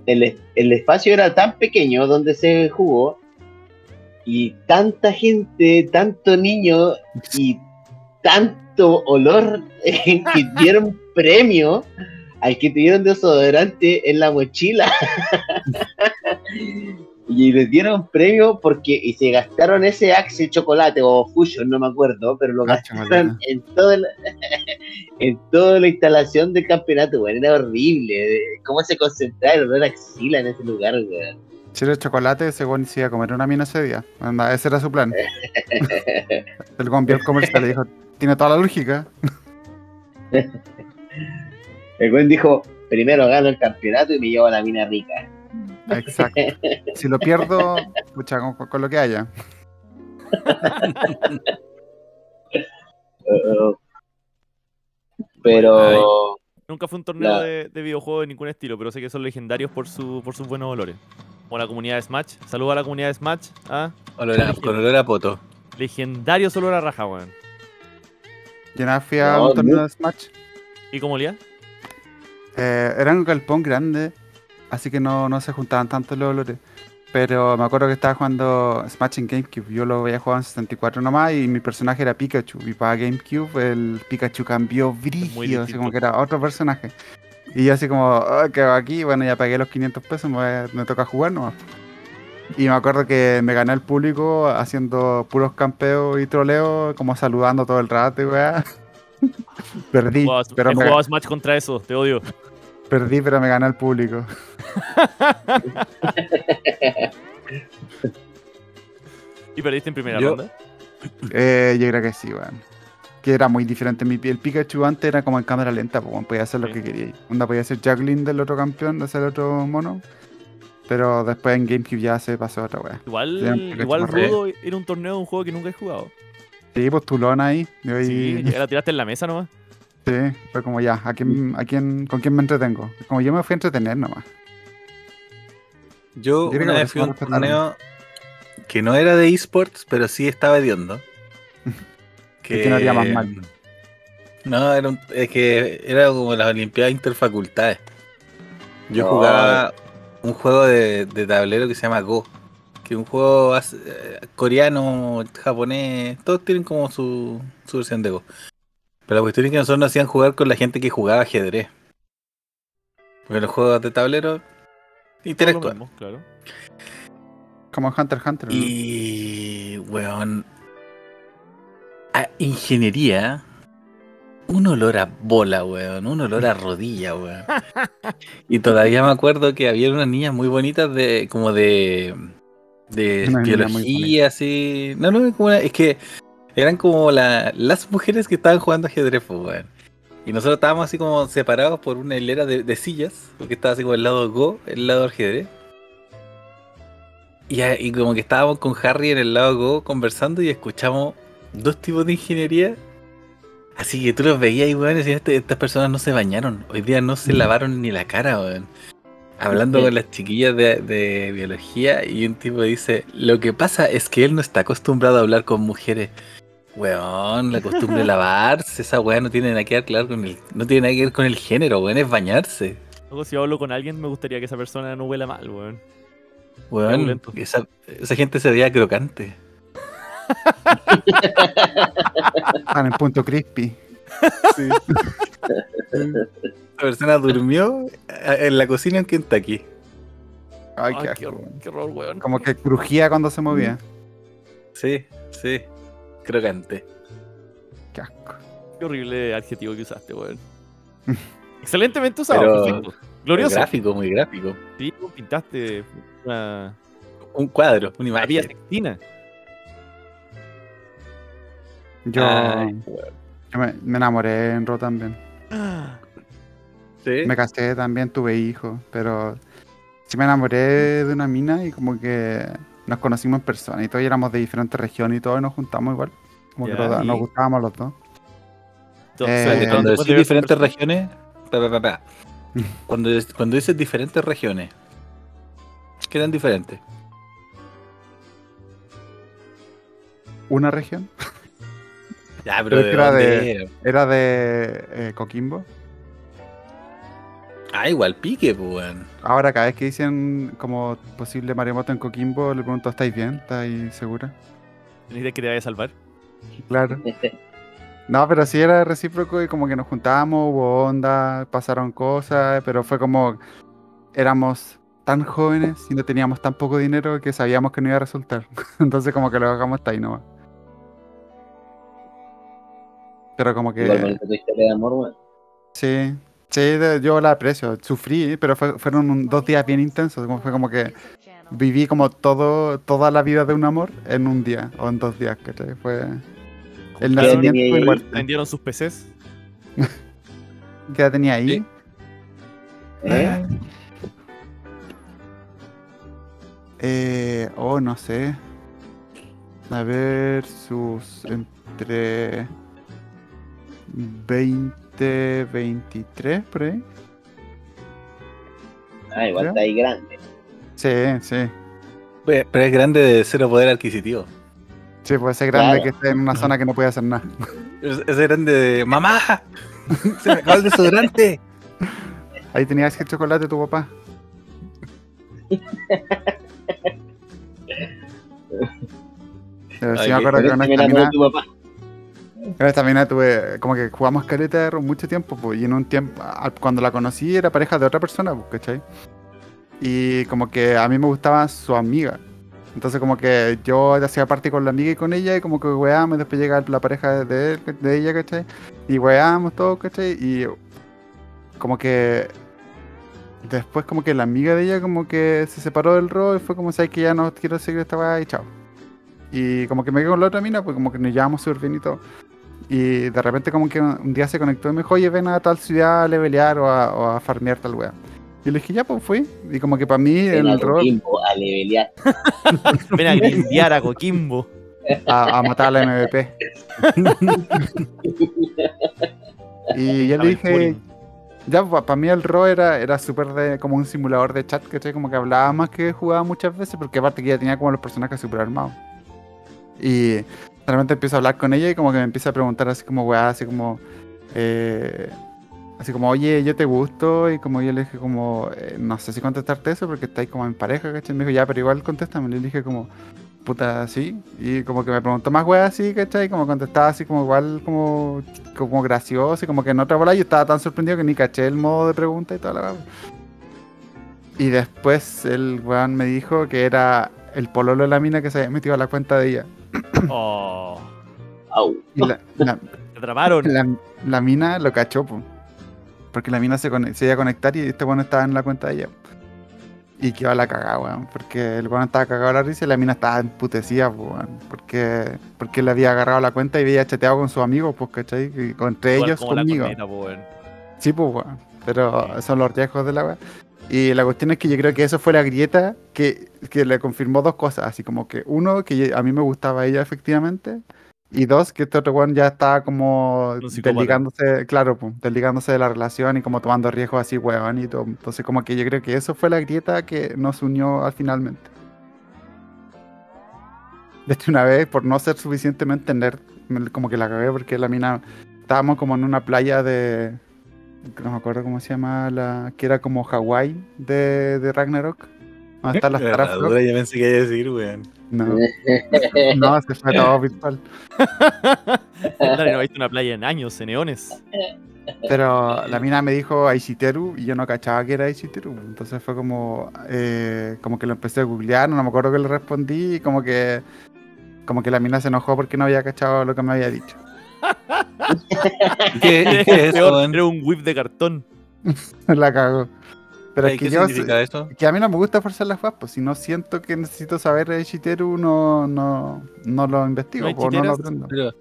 el, el espacio era tan pequeño donde se jugó y tanta gente, tanto niño y tanto olor <laughs> eh, que dieron <laughs> premio al que tuvieron desodorante en la mochila. <laughs> y les dieron premio porque y se gastaron ese Axe chocolate o Fusion, no me acuerdo, pero lo Ah, gastaron en toda la, <laughs> en toda la instalación del campeonato, weón. Era horrible. Cómo se concentraba el olor a axila en ese lugar. Si era chocolate, ese weón se iba a comer una mina ese día. Anda, ese era su plan. <laughs> El el comercial le dijo, tiene toda la lógica. <laughs> El weón dijo, primero gano el campeonato y me llevo a la mina rica. Exacto. Si lo pierdo, pucha, con, con lo que haya. Uh, <laughs> pero Nunca fue un torneo La- de, de videojuegos de ningún estilo, pero sé que son legendarios por, su, por sus buenos olores. Como la comunidad de Smash. Saludos a la comunidad de Smash. ¿ah? Olor a- con olor a poto. Legendarios olor a raja, weón. Yo una vez fui a No, un torneo no. de Smash. ¿Y cómo olía? Eh, era un galpón grande, así que no, no se juntaban tanto los olores. Pero me acuerdo que estaba jugando Smash en GameCube. Yo lo había jugado en 64 nomás y mi personaje era Pikachu. Y para GameCube el Pikachu cambió brígido, así como que era otro personaje. Y yo así como, "Ah, ¿qué hago aquí? Bueno, ya pagué los 500 pesos, me, me toca jugar nomás. Y me acuerdo que me gané el público haciendo puros campeos y troleos, como saludando todo el rato, y weá. <laughs> Perdí, Jugaba- pero he me, jugado Smash contra eso, te odio. Perdí, pero me gané el público. ¿Y perdiste en primera Yo- ronda? Eh, yo creo que sí, weón. Que era muy diferente. Mi, el Pikachu antes era como en cámara lenta, pues, weón, podía hacer lo Sí. que quería. Onda podía ser juggling del otro campeón, de hacer el otro mono. Pero después en GameCube ya se pasó a otra weá. Igual, Sí, un Pikachu igual más Rudo era un torneo de un juego que nunca he jugado. Sí, pues Tulón ahí. y ahí- Sí, ya la tiraste en la mesa nomás. Sí, fue como ya, ¿a quién, a quién, ¿con quién me entretengo? Como yo me fui a entretener nomás. Yo que una vez fui a no un torneo que no era de esports, pero sí estaba hediondo. ¿Y quién haría más mal? No, era un- es que era como las Olimpiadas Interfacultades. Yo No. jugaba un juego de, de tablero que se llama Go. Que es un juego eh, coreano, japonés, todos tienen como su, su versión de Go. Pero la cuestión es que nosotros nos hacían jugar con la gente que jugaba ajedrez. Porque los juegos de tablero interactúan. mismo, claro. Como Hunter x Hunter. ¿no? Y, weón, a ingeniería, un olor a bola, weón, un olor a rodilla, weón. <laughs> Y todavía me acuerdo que había unas niñas muy bonitas de, como de, de biología, así. No, no, como una- es que eran como la, las mujeres que estaban jugando ajedrez, pues, weón. Y nosotros estábamos así como separados por una hilera de, de sillas, porque estaba así como el lado Go, el lado ajedrez. Y, y como que estábamos con Harry en el lado Go conversando y escuchamos dos tipos de ingeniería Así que tú los veías y weón, decías, "Este- estas personas no se bañaron. Hoy día no se lavaron ni la cara, weón. Hablando con las chiquillas de, de biología y un tipo dice, lo que pasa es que él no está acostumbrado a hablar con mujeres. Weón, la costumbre de lavarse, esa weá no tiene nada que ver claro con el, no tiene nada que ver con el género, weón, es bañarse. Luego, si hablo con alguien, me gustaría que esa persona no huela mal, weón. Weón, esa, esa gente se veía crocante. Están en punto crispy. Esa persona durmió en la cocina en Kentucky. Ay, Ay, qué qué, asco. hor- qué horror, weón. Como que crujía cuando se movía. Sí, sí, crocante. Qué asco. Qué horrible adjetivo que usaste, weón. <laughs> Excelentemente usado, Pero- perfecto. Muy Glorioso. gráfico, muy gráfico. Sí, pintaste una, Un cuadro, una imagen. sextina. Yo, Ay, yo me, me enamoré en Ro también. Sí. Me casé también, tuve hijos, pero sí me enamoré de una mina y como que nos conocimos en persona y todos éramos de diferentes regiones y todos nos juntamos igual. Como que los- y- nos gustábamos los dos. Entonces, Eh, cuando de decís ver diferentes regiones, pa, pa, pa, pa. Cuando, cuando dices diferentes regiones, ¿qué tan diferentes? Una región Ya, Pero ¿de era dónde de- era? era de eh, Coquimbo. Ah, igual pique, pues, weón. Ahora cada vez que dicen como posible maremoto en Coquimbo, le pregunto, ¿estáis bien? ¿Estáis segura? ¿Tenés idea que te vaya a salvar? Claro. No, pero sí era recíproco y como que nos juntábamos, hubo onda, pasaron cosas, pero fue como éramos tan jóvenes y no teníamos tan poco dinero que sabíamos que no iba a resultar. <laughs> Entonces como que lo dejamos hasta ahí nomás. Pero como que Igual bonita tu historia de amor, weón. sí, sí, de- yo la aprecio. Sufrí, pero fue- fueron un- dos días bien intensos. Como fue como que viví como todo, toda la vida de un amor en un día o en dos días, ¿cachai? Fue el ¿Qué nacimiento y muerte. Vendieron sus PCs. <laughs> ¿Qué edad tenía ahí? ¿Eh? Eh, oh, no sé. A ver, sus entre 20, 23, por ahí. Ah, igual está ahí grande. Sí, sí. Pero es grande de cero poder adquisitivo. Sí, puede ser grande Claro. que esté en una zona que no puede hacer nada. Es, es grande de ¡Mamá! <laughs> ¡Se me acabó el desodorante! Ahí tenías el chocolate tu papá. <laughs> Pero sí Ay, me acuerdo que este me esta enamoró mina, tu papá. Con esta mina tuve, como que jugamos caleta de mucho tiempo, pues, y en un tiempo, cuando la conocí era pareja de otra persona, pues, ¿cachai? Y como que a mí me gustaba su amiga. Entonces como que yo hacía parte con la amiga y con ella y como que weábamos, después llega la pareja de, de ella, ¿cachai? Y weábamos todo, ¿cachai? Y como que después como que la amiga de ella como que se separó del rol y fue como, sabes que ya no quiero seguir esta weá y chao. Y como que me quedé con la otra mina, pues como que nos llevamos súper bien y todo. Y de repente como que un día se conectó y me dijo, oye, ven a tal ciudad a levelear o a, o a farmear tal weá. Y le dije, ya, pues fui. Y como que para mí En el rol, a levelear. <laughs> Ven a grindear a Coquimbo. a, a matar a la MVP. <laughs> y yo le dije, ya, para mí el rol era, era súper de- como un simulador de chat, ¿cachai? Como que hablaba más que jugaba muchas veces, porque aparte que ya tenía como los personajes súper armados. Y de repente empiezo a hablar con ella y como que me empieza a preguntar así como, weá, así como, eh, así como, oye, yo te gusto, y como yo le dije como, eh, no sé si contestarte eso porque estáis como en pareja, ¿cachai? Me dijo, ya, pero igual contéstame, le dije como, puta, sí, y como que me preguntó más weá así, ¿cachai? Como contestaba así como igual, como, como gracioso, y como que en otra bola yo estaba tan sorprendido que ni caché el modo de pregunta y toda la weá. Y después el weón me dijo que era el pololo de la mina que se había metido a la cuenta de ella. Oh, Au. Y la, la- te atraparon. la, la mina lo cachó, po. Porque la mina se, se iba a conectar y este weón estaba en la cuenta de ella. Y quedó a la cagada, weón. Porque el weón estaba cagado a la risa y la mina estaba emputecida, po, weón. Porque, porque le había agarrado la cuenta y había chateado con sus amigos, pues, ¿cachai? Y entre Igual ellos como la conmigo. corneta, po, weón. Sí, pues, weón. Pero Sí. son los riesgos de la weá. Y la cuestión es que yo creo que eso fue la grieta que, que le confirmó dos cosas. Así como que, uno, que a mí me gustaba ella efectivamente. Y dos, que este otro weón ya estaba como desligándose, claro, pues, desligándose de la relación y como tomando riesgos así, weón, y todo. Entonces, como que yo creo que eso fue la grieta que nos unió al finalmente. De hecho, una vez, por no ser suficientemente nerd, como que la cagué porque la mina. Estábamos como en una playa de. No me acuerdo cómo se llama la. que era como Hawái de, de Ragnarok. Donde están las <laughs> herradura, yo pensé que iba a decir, weón. No, <laughs> no, se fue todo virtual. <laughs> Dale, no he visto una playa en años, en eones. Pero la mina me dijo Aishiteru y yo no cachaba que era Aishiteru. Entonces fue como, eh, como que lo empecé a googlear, no me acuerdo que le respondí y como que, como que la mina se enojó porque no había cachado lo que me había dicho. ¿Qué, qué es <laughs> eso? Era un whip de cartón. <laughs> la cagó. Pero es Ay, que ¿Qué yo, significa eso? que a mí no me gusta forzar las guapas, pues si no siento que necesito saber Aishiteru, no, no, no lo investigo, ¿No o no lo aprendo. Pero,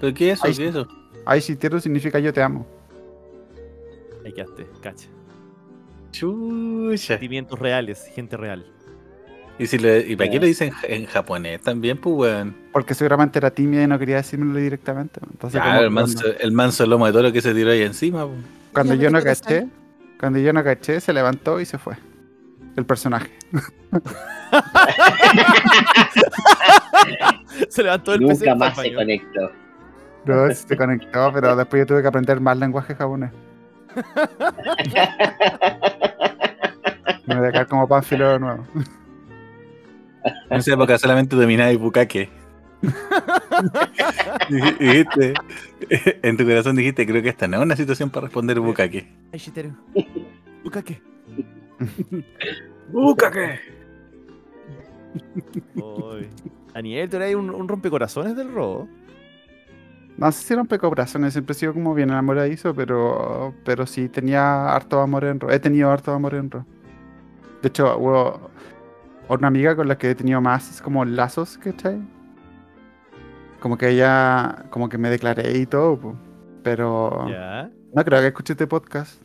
¿pero qué es eso? Ay, ¿Qué es eso? Aishiteru significa yo te amo. Ahí quedaste, cacha. Chucha. Sentimientos reales, gente real. ¿Y, si le, ¿y para qué lo dicen en japonés también, pues, weón? Porque seguramente era tímida y no quería decírmelo directamente. Entonces, Claro, como el manso, cuando- el manso lomo de todo lo que se tiró ahí encima, pues. Cuando yo no caché, cuando yo no caché, se levantó y se fue. El personaje. <laughs> Se levantó el Nunca PC más se conectó. No, se conectó, pero después yo tuve que aprender más lenguaje japonés. <laughs> Me voy a quedar como panfilo de nuevo. En esa época solamente dominaba. <laughs> Dij- dijiste, en tu corazón dijiste, creo que esta no es una situación para responder. Bukake. ¡Bukake! <laughs> Oy. Daniel, tú eres un, un rompecorazones del robo. No sé si rompe corazones, siempre he sido como bien enamoradizo, pero, pero sí tenía harto amor en Ro. He tenido harto amor en Ro. De hecho, hubo una amiga con la que he tenido más como lazos, ¿cachai? Como que ella, como que me declaré y todo, po. pero Ya. no creo que escuche este podcast.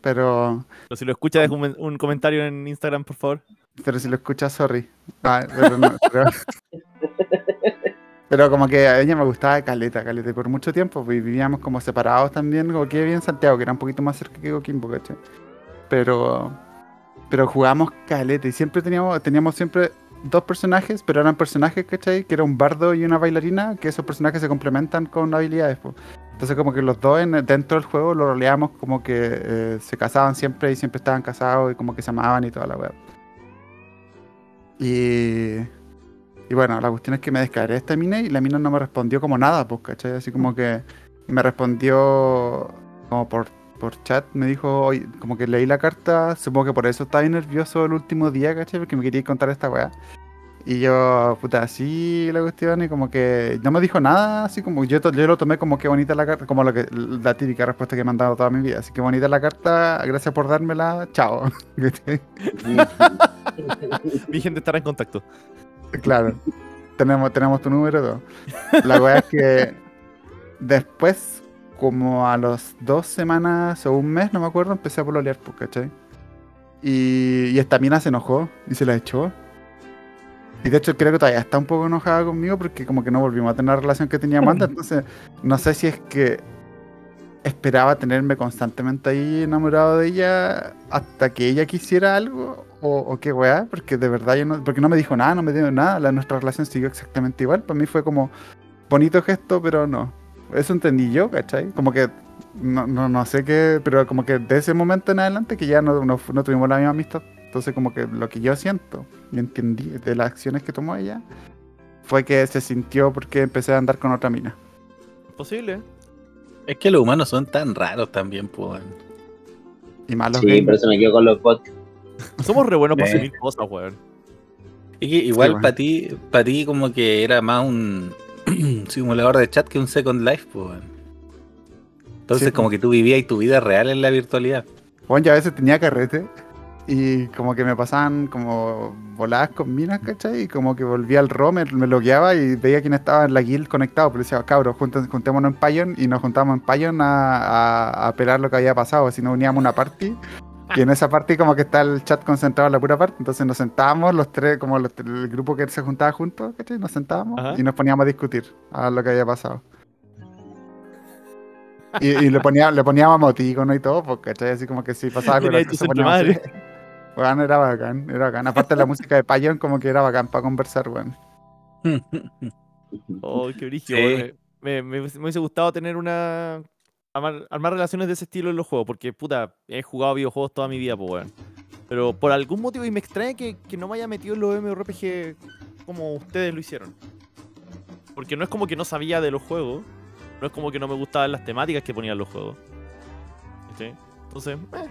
Pero, Pero si lo escuchas, deja un, un comentario en Instagram, por favor. pero si lo escuchas, sorry. Ah, pero, no, pero, <laughs> pero como que a ella me gustaba Caleta, Caleta. Y por mucho tiempo pues, vivíamos como separados también, como que vivía en Santiago, que era un poquito más cerca que Coquimbo, ¿cachai? Pero, pero jugamos Caleta y siempre teníamos, teníamos siempre dos personajes, pero eran personajes, ¿cachai? Que era un bardo y una bailarina, que esos personajes se complementan con habilidades, pues. Entonces como que los dos en- dentro del juego lo roleamos como que eh, se casaban siempre y siempre estaban casados y como que se amaban y toda la web. Y, y bueno, la cuestión es que me descargué esta mina y la mina no me respondió como nada, pues, ¿cachai? Así como que me respondió como por, por chat, me dijo, "Oye", como que leí la carta, supongo que por eso estaba nervioso el último día, ¿cachai? Porque me quería contar esta weá. Y yo, puta, así la cuestión, y como que no me dijo nada, así como yo, yo lo tomé como que bonita la carta, como lo que, la típica respuesta que me han dado toda mi vida. Así que bonita la carta, gracias por dármela, chao. <laughs> Mi gente estará en contacto. Claro. Tenemos, tenemos tu número todo. La weá es que después, como a los dos semanas o un mes, no me acuerdo, empecé a pololear, pues, ¿cachai? Y, y esta mina se enojó y se la echó. Y de hecho creo que todavía está un poco enojada conmigo porque como que no volvimos a tener la relación que teníamos antes. <laughs> Entonces, no sé si es que esperaba tenerme constantemente ahí enamorado de ella hasta que ella quisiera algo o, o qué weá, porque de verdad yo no, porque no me dijo nada, no me dio nada, la, nuestra relación siguió exactamente igual, para mí fue como bonito gesto, pero no. Eso entendí yo, ¿cachai? Como que no, no, no sé qué, pero como que de ese momento en adelante que ya no, no, no tuvimos la misma amistad. Entonces como que lo que yo siento y entendí de las acciones que tomó ella fue que se sintió porque empecé a andar con otra mina. Posible. Es que los humanos son tan raros también, pues. Y más los Sí, gamers. eso me quedo con los bots. Somos re buenos para Eh. asumir cosas, weón. Que igual bueno. para ti, para ti como que era más un <clears throat> simulador de chat que un Second Life, pues. Entonces Sí, como que tú vivías tu vida real en la virtualidad. Bueno, yo a veces tenía carrete y como que me pasaban como voladas con minas, ¿cachai? Y como que volvía al ROM, me, me logueaba y veía quién estaba en la guild conectado. Pero decía, cabros, juntémonos en Payon y nos juntamos en Payon a, a, a pelar lo que había pasado. Si no uníamos una party Y en esa parte como que está el chat concentrado en la pura parte, entonces nos sentábamos los tres, como los- el grupo que se juntaba juntos, ¿cachai? Nos sentábamos Ajá. y nos poníamos a discutir a lo que había pasado. Y, y le, ponía, le poníamos emoticono y todo, porque ¿cachai? Así como que si pasaba poníamos madre. así. Weón, era bacán, era bacán. Aparte la música de Payon como que era bacán para conversar, weón. <laughs> Oh, qué brígido, Sí. weón. Me, me, me hubiese gustado tener una. Armar, relaciones de ese estilo en los juegos, porque puta, he jugado videojuegos toda mi vida, pues weón. Pero por algún motivo, y me extraña que, que no me haya metido en los MMORPG como ustedes lo hicieron. Porque no es como que no sabía de los juegos, no es como que no me gustaban las temáticas que ponían los juegos. Entonces, eh.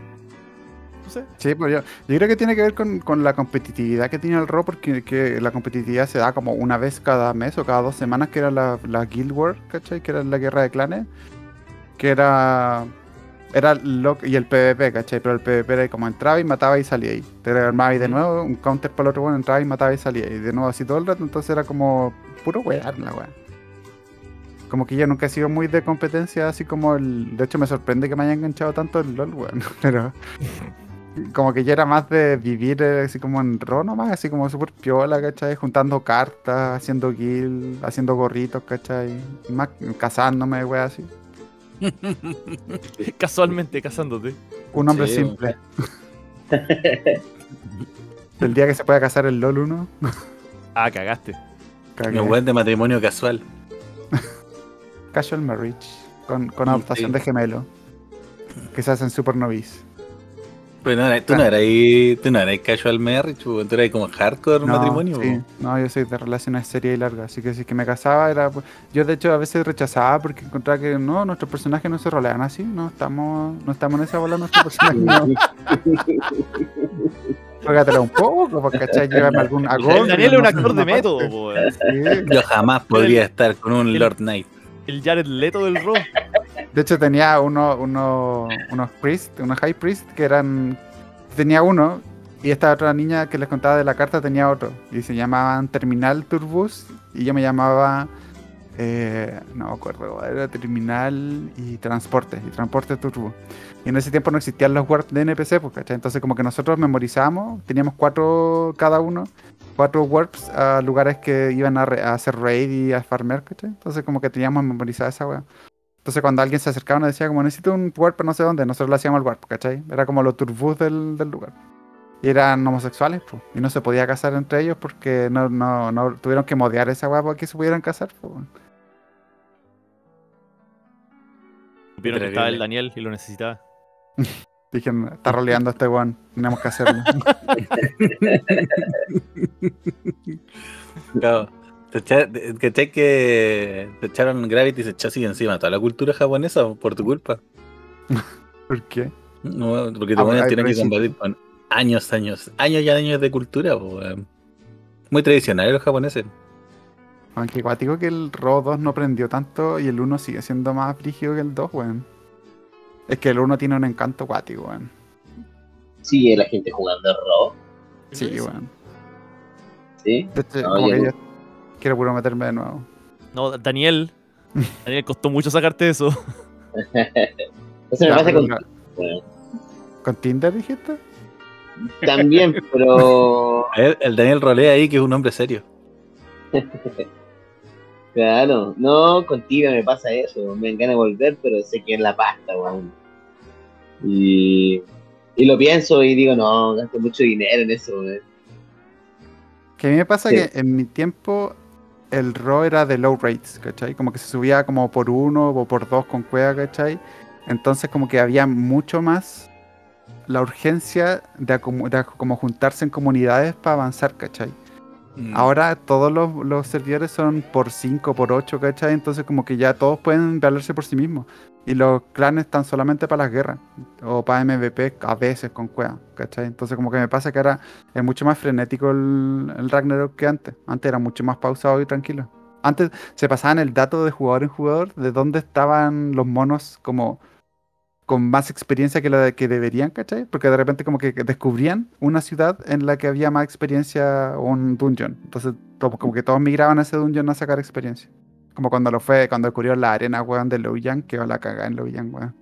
Sí, pues yo, yo creo que tiene que ver con, con la competitividad que tiene el RO, porque que la competitividad se da como una vez cada mes o cada dos semanas, que era la, la Guild War, ¿cachai? Que era la guerra de clanes. Que era. Era lo, y el PvP, ¿cachai? Pero el PvP era como entraba y mataba y salía ahí. Te armaba y de nuevo, un counter para el otro bueno, entraba y mataba y salía. Y de nuevo así todo el rato, entonces era como puro wear la weá. Como que yo nunca he sido muy de competencia, así como el. De hecho, me sorprende que me haya enganchado tanto el LOL, weón. <laughs> Pero <laughs> como que yo era más de vivir eh, así como en ro nomás, así como súper piola, ¿cachai? Juntando cartas, haciendo guild, haciendo gorritos, ¿cachai? Más casándome, wey, así. <laughs> Casualmente casándote. Un hombre Sí, simple. El día que se pueda casar el LOL uno, <laughs> Ah, cagaste. cagué. Un buen de matrimonio casual. Casual marriage, con, con adoptación sí. de gemelo, que se hacen super novice. Pero no, era- tú no eras ahí, tú no eras casual marriage, pues, tú eras como hardcore No, matrimonio. sí. pues. no, yo soy de relaciones serias y largas, así que si que me casaba era... pues, Yo de hecho a veces rechazaba porque encontraba que no, nuestros personajes no se rolean así, no estamos, no estamos en esa bola, nuestros personajes no. <laughs> Un poco, porque cachai, llévame algún agón. Daniel es un actor de método. Sí. Yo jamás podría estar con un el- Lord Knight. El Jared Leto del Raw. De hecho tenía uno, uno, unos unos high priest que eran... Tenía uno y esta otra niña que les contaba de la carta tenía otro. Y se llamaban Terminal Turbus y yo me llamaba... eh, no me acuerdo, era Terminal y Transporte, y Transporte Turbo. Y en ese tiempo no existían los warps de NPC, pues. Entonces como que nosotros memorizamos, teníamos cuatro cada uno, cuatro warps a lugares que iban a, re- a hacer raid y a farmear, ¿cachai? Entonces como que teníamos memorizada esa weá. Entonces cuando alguien se acercaba nos decía como necesito un warp a no sé dónde, nosotros le hacíamos el warp, ¿cachai? Era como los turbus del, del lugar. Y eran homosexuales, pues, y no se podía casar entre ellos porque no, no, no tuvieron que modear esa weá para que se pudieran casar, pues. Supieron que estaba el Daniel y lo necesitaba. <laughs> Dijeron, está roleando este weón, tenemos que hacerlo. <laughs> Claro. Te echa- te- ¿Cachai que te echaron Gravity y se echó así encima toda la cultura japonesa por tu culpa? <laughs> ¿Por qué? No, porque Ah, te tienen que combatir con años, años, años y años de cultura. po, weón. Muy tradicionales los japoneses. Aunque cuático que el RO 2 no prendió tanto y el 1 sigue siendo más brígido que el 2, weón. Es que el 1 tiene un encanto cuático, weón. Sigue la gente jugando Raw, Sí, weón. ¿sí? Hecho, No, como yo que no. Quiero puro meterme de nuevo. No, Daniel. Daniel, costó mucho sacarte eso. <laughs> Eso me pasa con... bueno, ¿Con Tinder dijiste? también, <laughs> pero... A ver, el Daniel rolea ahí que es un hombre serio. <laughs> Claro, no, contigo me pasa eso. Me encanta volver, pero sé que es la pasta, weón. Y, y lo pienso y digo, no, gasto mucho dinero en eso, weón. Que a mí me pasa Sí. que en mi tiempo el RO era de low rates, ¿cachai? Como que se subía como por uno o por dos con cueva, ¿cachai? Entonces como que había mucho más la urgencia de, como juntarse en comunidades para avanzar, ¿cachai? Mm. Ahora todos los, los servidores son por 5, por 8, ¿cachai? Entonces como que ya todos pueden valerse por sí mismos. Y los clanes están solamente para las guerras. O para MVP a veces con cueva, ¿cachai? Entonces como que me pasa que ahora es mucho más frenético el, Ragnarok que antes. Antes era mucho más pausado y tranquilo. Antes se pasaban el dato de jugador en jugador de dónde estaban los monos como con más experiencia que la de- que deberían, ¿cachai? Porque de repente como que descubrían una ciudad en la que había más experiencia o un dungeon. Entonces to- como que todos migraban a ese dungeon a sacar experiencia. Como cuando lo fue, cuando descubrió la arena, weón, de Louyang, que va la cagada en Louyang, weón.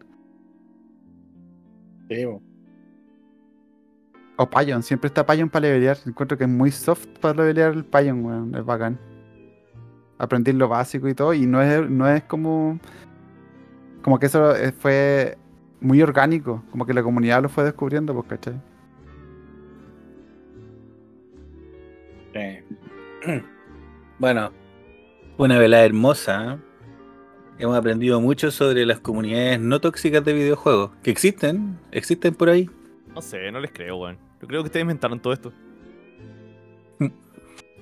O Payon, siempre está Payon para levelear. Encuentro que es muy soft para levelear el Payon, weón. Es bacán. Aprendí lo básico y todo. Y no es, no es como. Como que eso fue muy orgánico. Como que la comunidad lo fue descubriendo, pues, ¿cachai? Sí. <clears throat> Bueno, una velada hermosa. ¿eh? Hemos aprendido mucho sobre las comunidades no tóxicas de videojuegos. Que existen, existen por ahí. No sé, no les creo, weón. Yo creo que ustedes inventaron todo esto.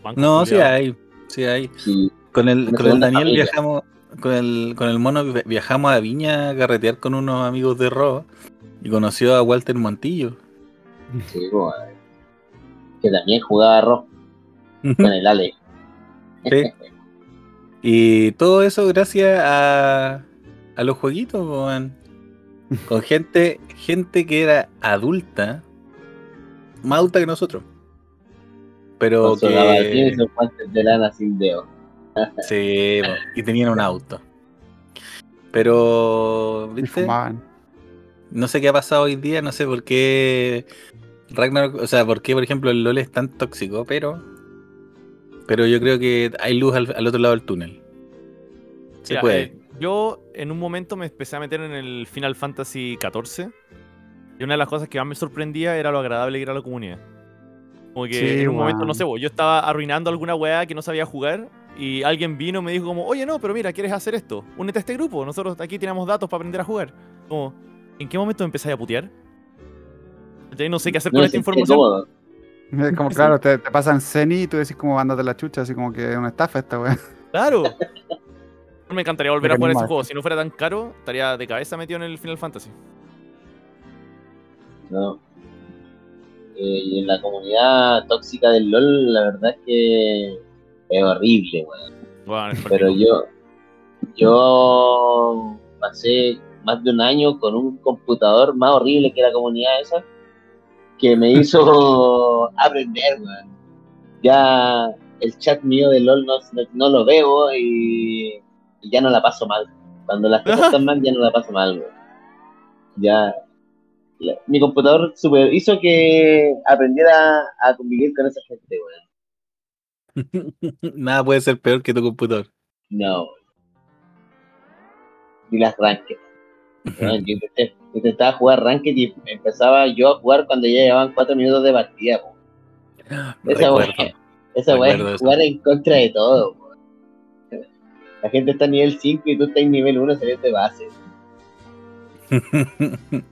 Bancos No, sí hay, sí hay. Sí. Con el, con el Daniel familia. viajamos, con el, con el mono vi- viajamos a Viña a carretear con unos amigos de Ro y conoció a Walter Montillo. Sí, weón. Que también jugaba rock con el Ale. Sí. <laughs> Y todo eso gracias a, a los jueguitos, weón. <laughs> Con gente, gente que era adulta, más adulta que nosotros. Pero Con que. de lana sin dedo. <laughs> Sí, y tenían un auto. Pero, ¿viste? No sé qué ha pasado hoy día, no sé por qué Ragnarok, o sea, por qué, por ejemplo, el LOL es tan tóxico, pero. Pero yo creo que hay luz al, al otro lado del túnel. Se Mira, puede. eh, yo en un momento me empecé a meter en el Final Fantasy XIV. Y una de las cosas que más me sorprendía era lo agradable que era la comunidad. Como que Sí, en un momento, no sé, vos, yo estaba arruinando alguna weá que no sabía jugar. Y alguien vino y me dijo como, oye no, pero mira, ¿quieres hacer esto? Únete a este grupo, nosotros aquí tenemos datos para aprender a jugar. Como, ¿en qué momento empezáis a putear? Ya no sé qué hacer No con esta información. <laughs> Es como, claro, te, te pasan Ceni y tú decís como mándate la chucha, así como que es una estafa esta weón. <laughs> Claro. Me encantaría volver a jugar ese juego. Si no fuera tan caro, estaría de cabeza metido en el Final Fantasy. No. Eh, y en la comunidad tóxica del LOL, la verdad es que es horrible, weón. Bueno, es Pero yo, yo pasé más de un año con un computador más horrible que la comunidad esa, que me hizo <laughs> aprender, weón. Ya el chat mío de LOL no, no, lo veo y, y ya no la paso mal. Cuando las cosas están mal, ya no la paso mal, weón. Ya. la- mi computador super, hizo que aprendiera a convivir con esa gente, weón. <laughs> Nada puede ser peor que tu computador. No. Ni las ranked. Bueno, yo intenté- intentaba jugar ranked y empezaba yo a jugar cuando ya llevaban cuatro minutos de partida. po. Esa wea, esa wea es jugar en contra de todo. po. La gente está en nivel 5 y tú estás en nivel 1 saliendo de base. <laughs>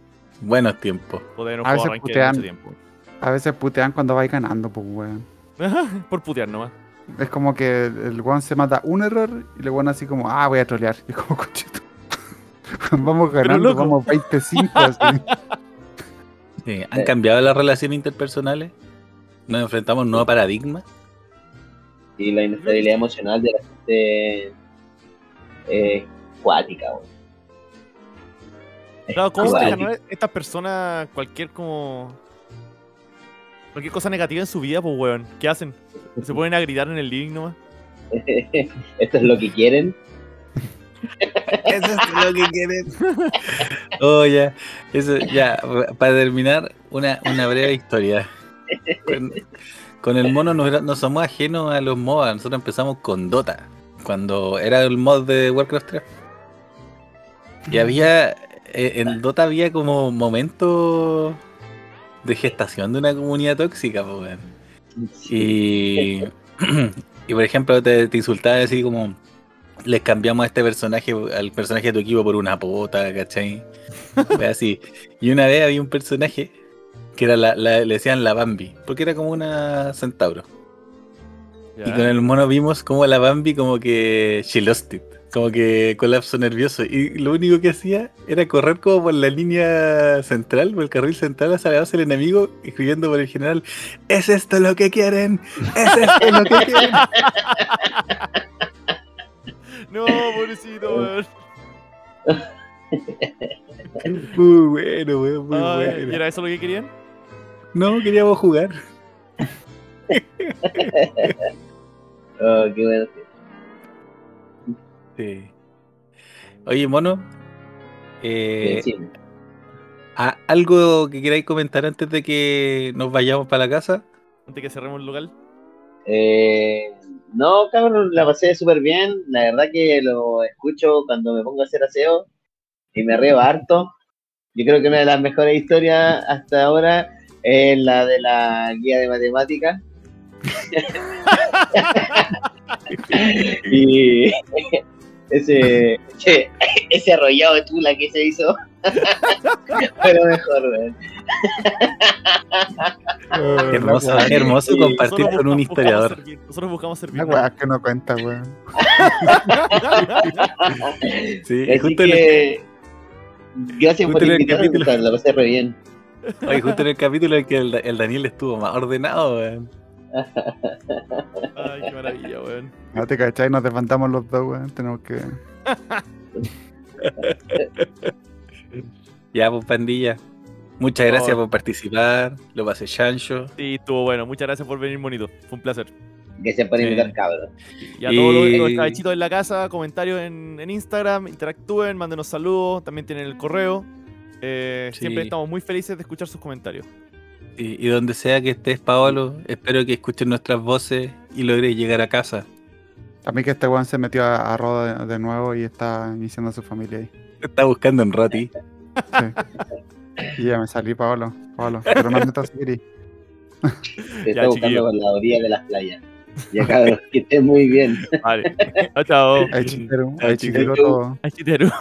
Buenos tiempos. Poder no A veces putean. mucho tiempo. A veces putean cuando vais ganando, pues weón. <laughs> Por putear nomás. Es como que el weón se mata un error y el weón así como, ah, voy a trolear. Y <laughs> es como, cochito. <laughs> vamos ganando, vamos 25 así. <laughs> Sí, ¿Han cambiado las relaciones interpersonales? ¿Nos enfrentamos a un nuevo paradigma? Y la inestabilidad emocional de la gente es cuática. weón. Es Claro, ¿cómo dejan estas personas cualquier como. cualquier cosa negativa en su vida, pues weón? ¿Qué hacen? ¿Se <laughs> ponen a gritar en el living nomás? Esto es lo que quieren. <laughs> Eso es lo que quieren. <laughs> Oh, ya. Eso, ya. Para terminar, una, una breve historia. Con, con el mono no, no somos ajenos a los MOBA. Nosotros empezamos con Dota. Cuando era el mod de Warcraft 3. Y había. eh, En Dota había como momentos de gestación de una comunidad tóxica, pues. Y, <clears throat> y por ejemplo, te, te insultaba así como les cambiamos a este personaje, al personaje de tu equipo por una pota, ¿cachai? <laughs> Fue así. Y una vez había un personaje que era la, la- le decían la Bambi, porque era como una centauro. Y con el mono vimos como la Bambi como que she lost it, como que colapso nervioso. Y lo único que hacía era correr como por la línea central, por el carril central hacia la base del enemigo, escribiendo por el general, ¿es esto lo que quieren? ¿Es esto lo que <laughs> quieren? No, pobrecito, <laughs> weón. Muy bueno, weón, muy Ay, bueno. ¿Y era eso lo que querían? No, queríamos jugar. <laughs> Oh, qué bueno. Sí. Oye, mono, eh, Sí, ¿A- ¿Algo que queráis comentar antes de que nos vayamos para la casa? Antes que cerremos el local. Eh, no, cabrón, la pasé súper bien. La verdad que lo escucho cuando me pongo a hacer aseo y me río harto. Yo creo que una de las mejores historias hasta ahora es la de la guía de matemáticas. <laughs> <laughs> y <laughs> ese, ese, ese arrollado de tula que se hizo <laughs> lo mejor, weón. Hermoso, hermoso Sí, compartir nosotros con un historiador. servir- Nosotros buscamos servir. La weá que no cuenta, weón. <laughs> Sí, Así justo, en el, que, gracias por justo el invitarme, capítulo- la pasé re bien. oye, justo en el capítulo en que el, el Daniel estuvo más ordenado, weón. <laughs> Ay, qué maravilla, weón. No te cachai, nos desfantamos los dos, weón. Tenemos que. Ya, pues pandilla. Muchas gracias Oh. por participar. Lo pasé chancho. Sí, estuvo bueno. Muchas gracias por venir, bonito. Fue un placer. Gracias por Sí. invitar, cabrón. Y a todos los, Y- cabechitos en la casa, comentarios en, en Instagram, interactúen, mándenos saludos, también tienen el correo. Eh, Sí. Siempre estamos muy felices de escuchar sus comentarios. Y, y donde sea que estés, Paolo, espero que escuchen nuestras voces y logres llegar a casa. A mí que este weón se metió a, a Rodo de, de nuevo y está iniciando a su familia ahí. Te está buscando en Roti. Sí. y ya me salí, Pablo. Pablo. Pero no metas seguir. Te está buscando por la orilla de las playas. Ya, cabrón, que estés muy bien. Vale. chao, chao. Hay chiquero, hay chiquero. chiquero todo. Ay, chitero.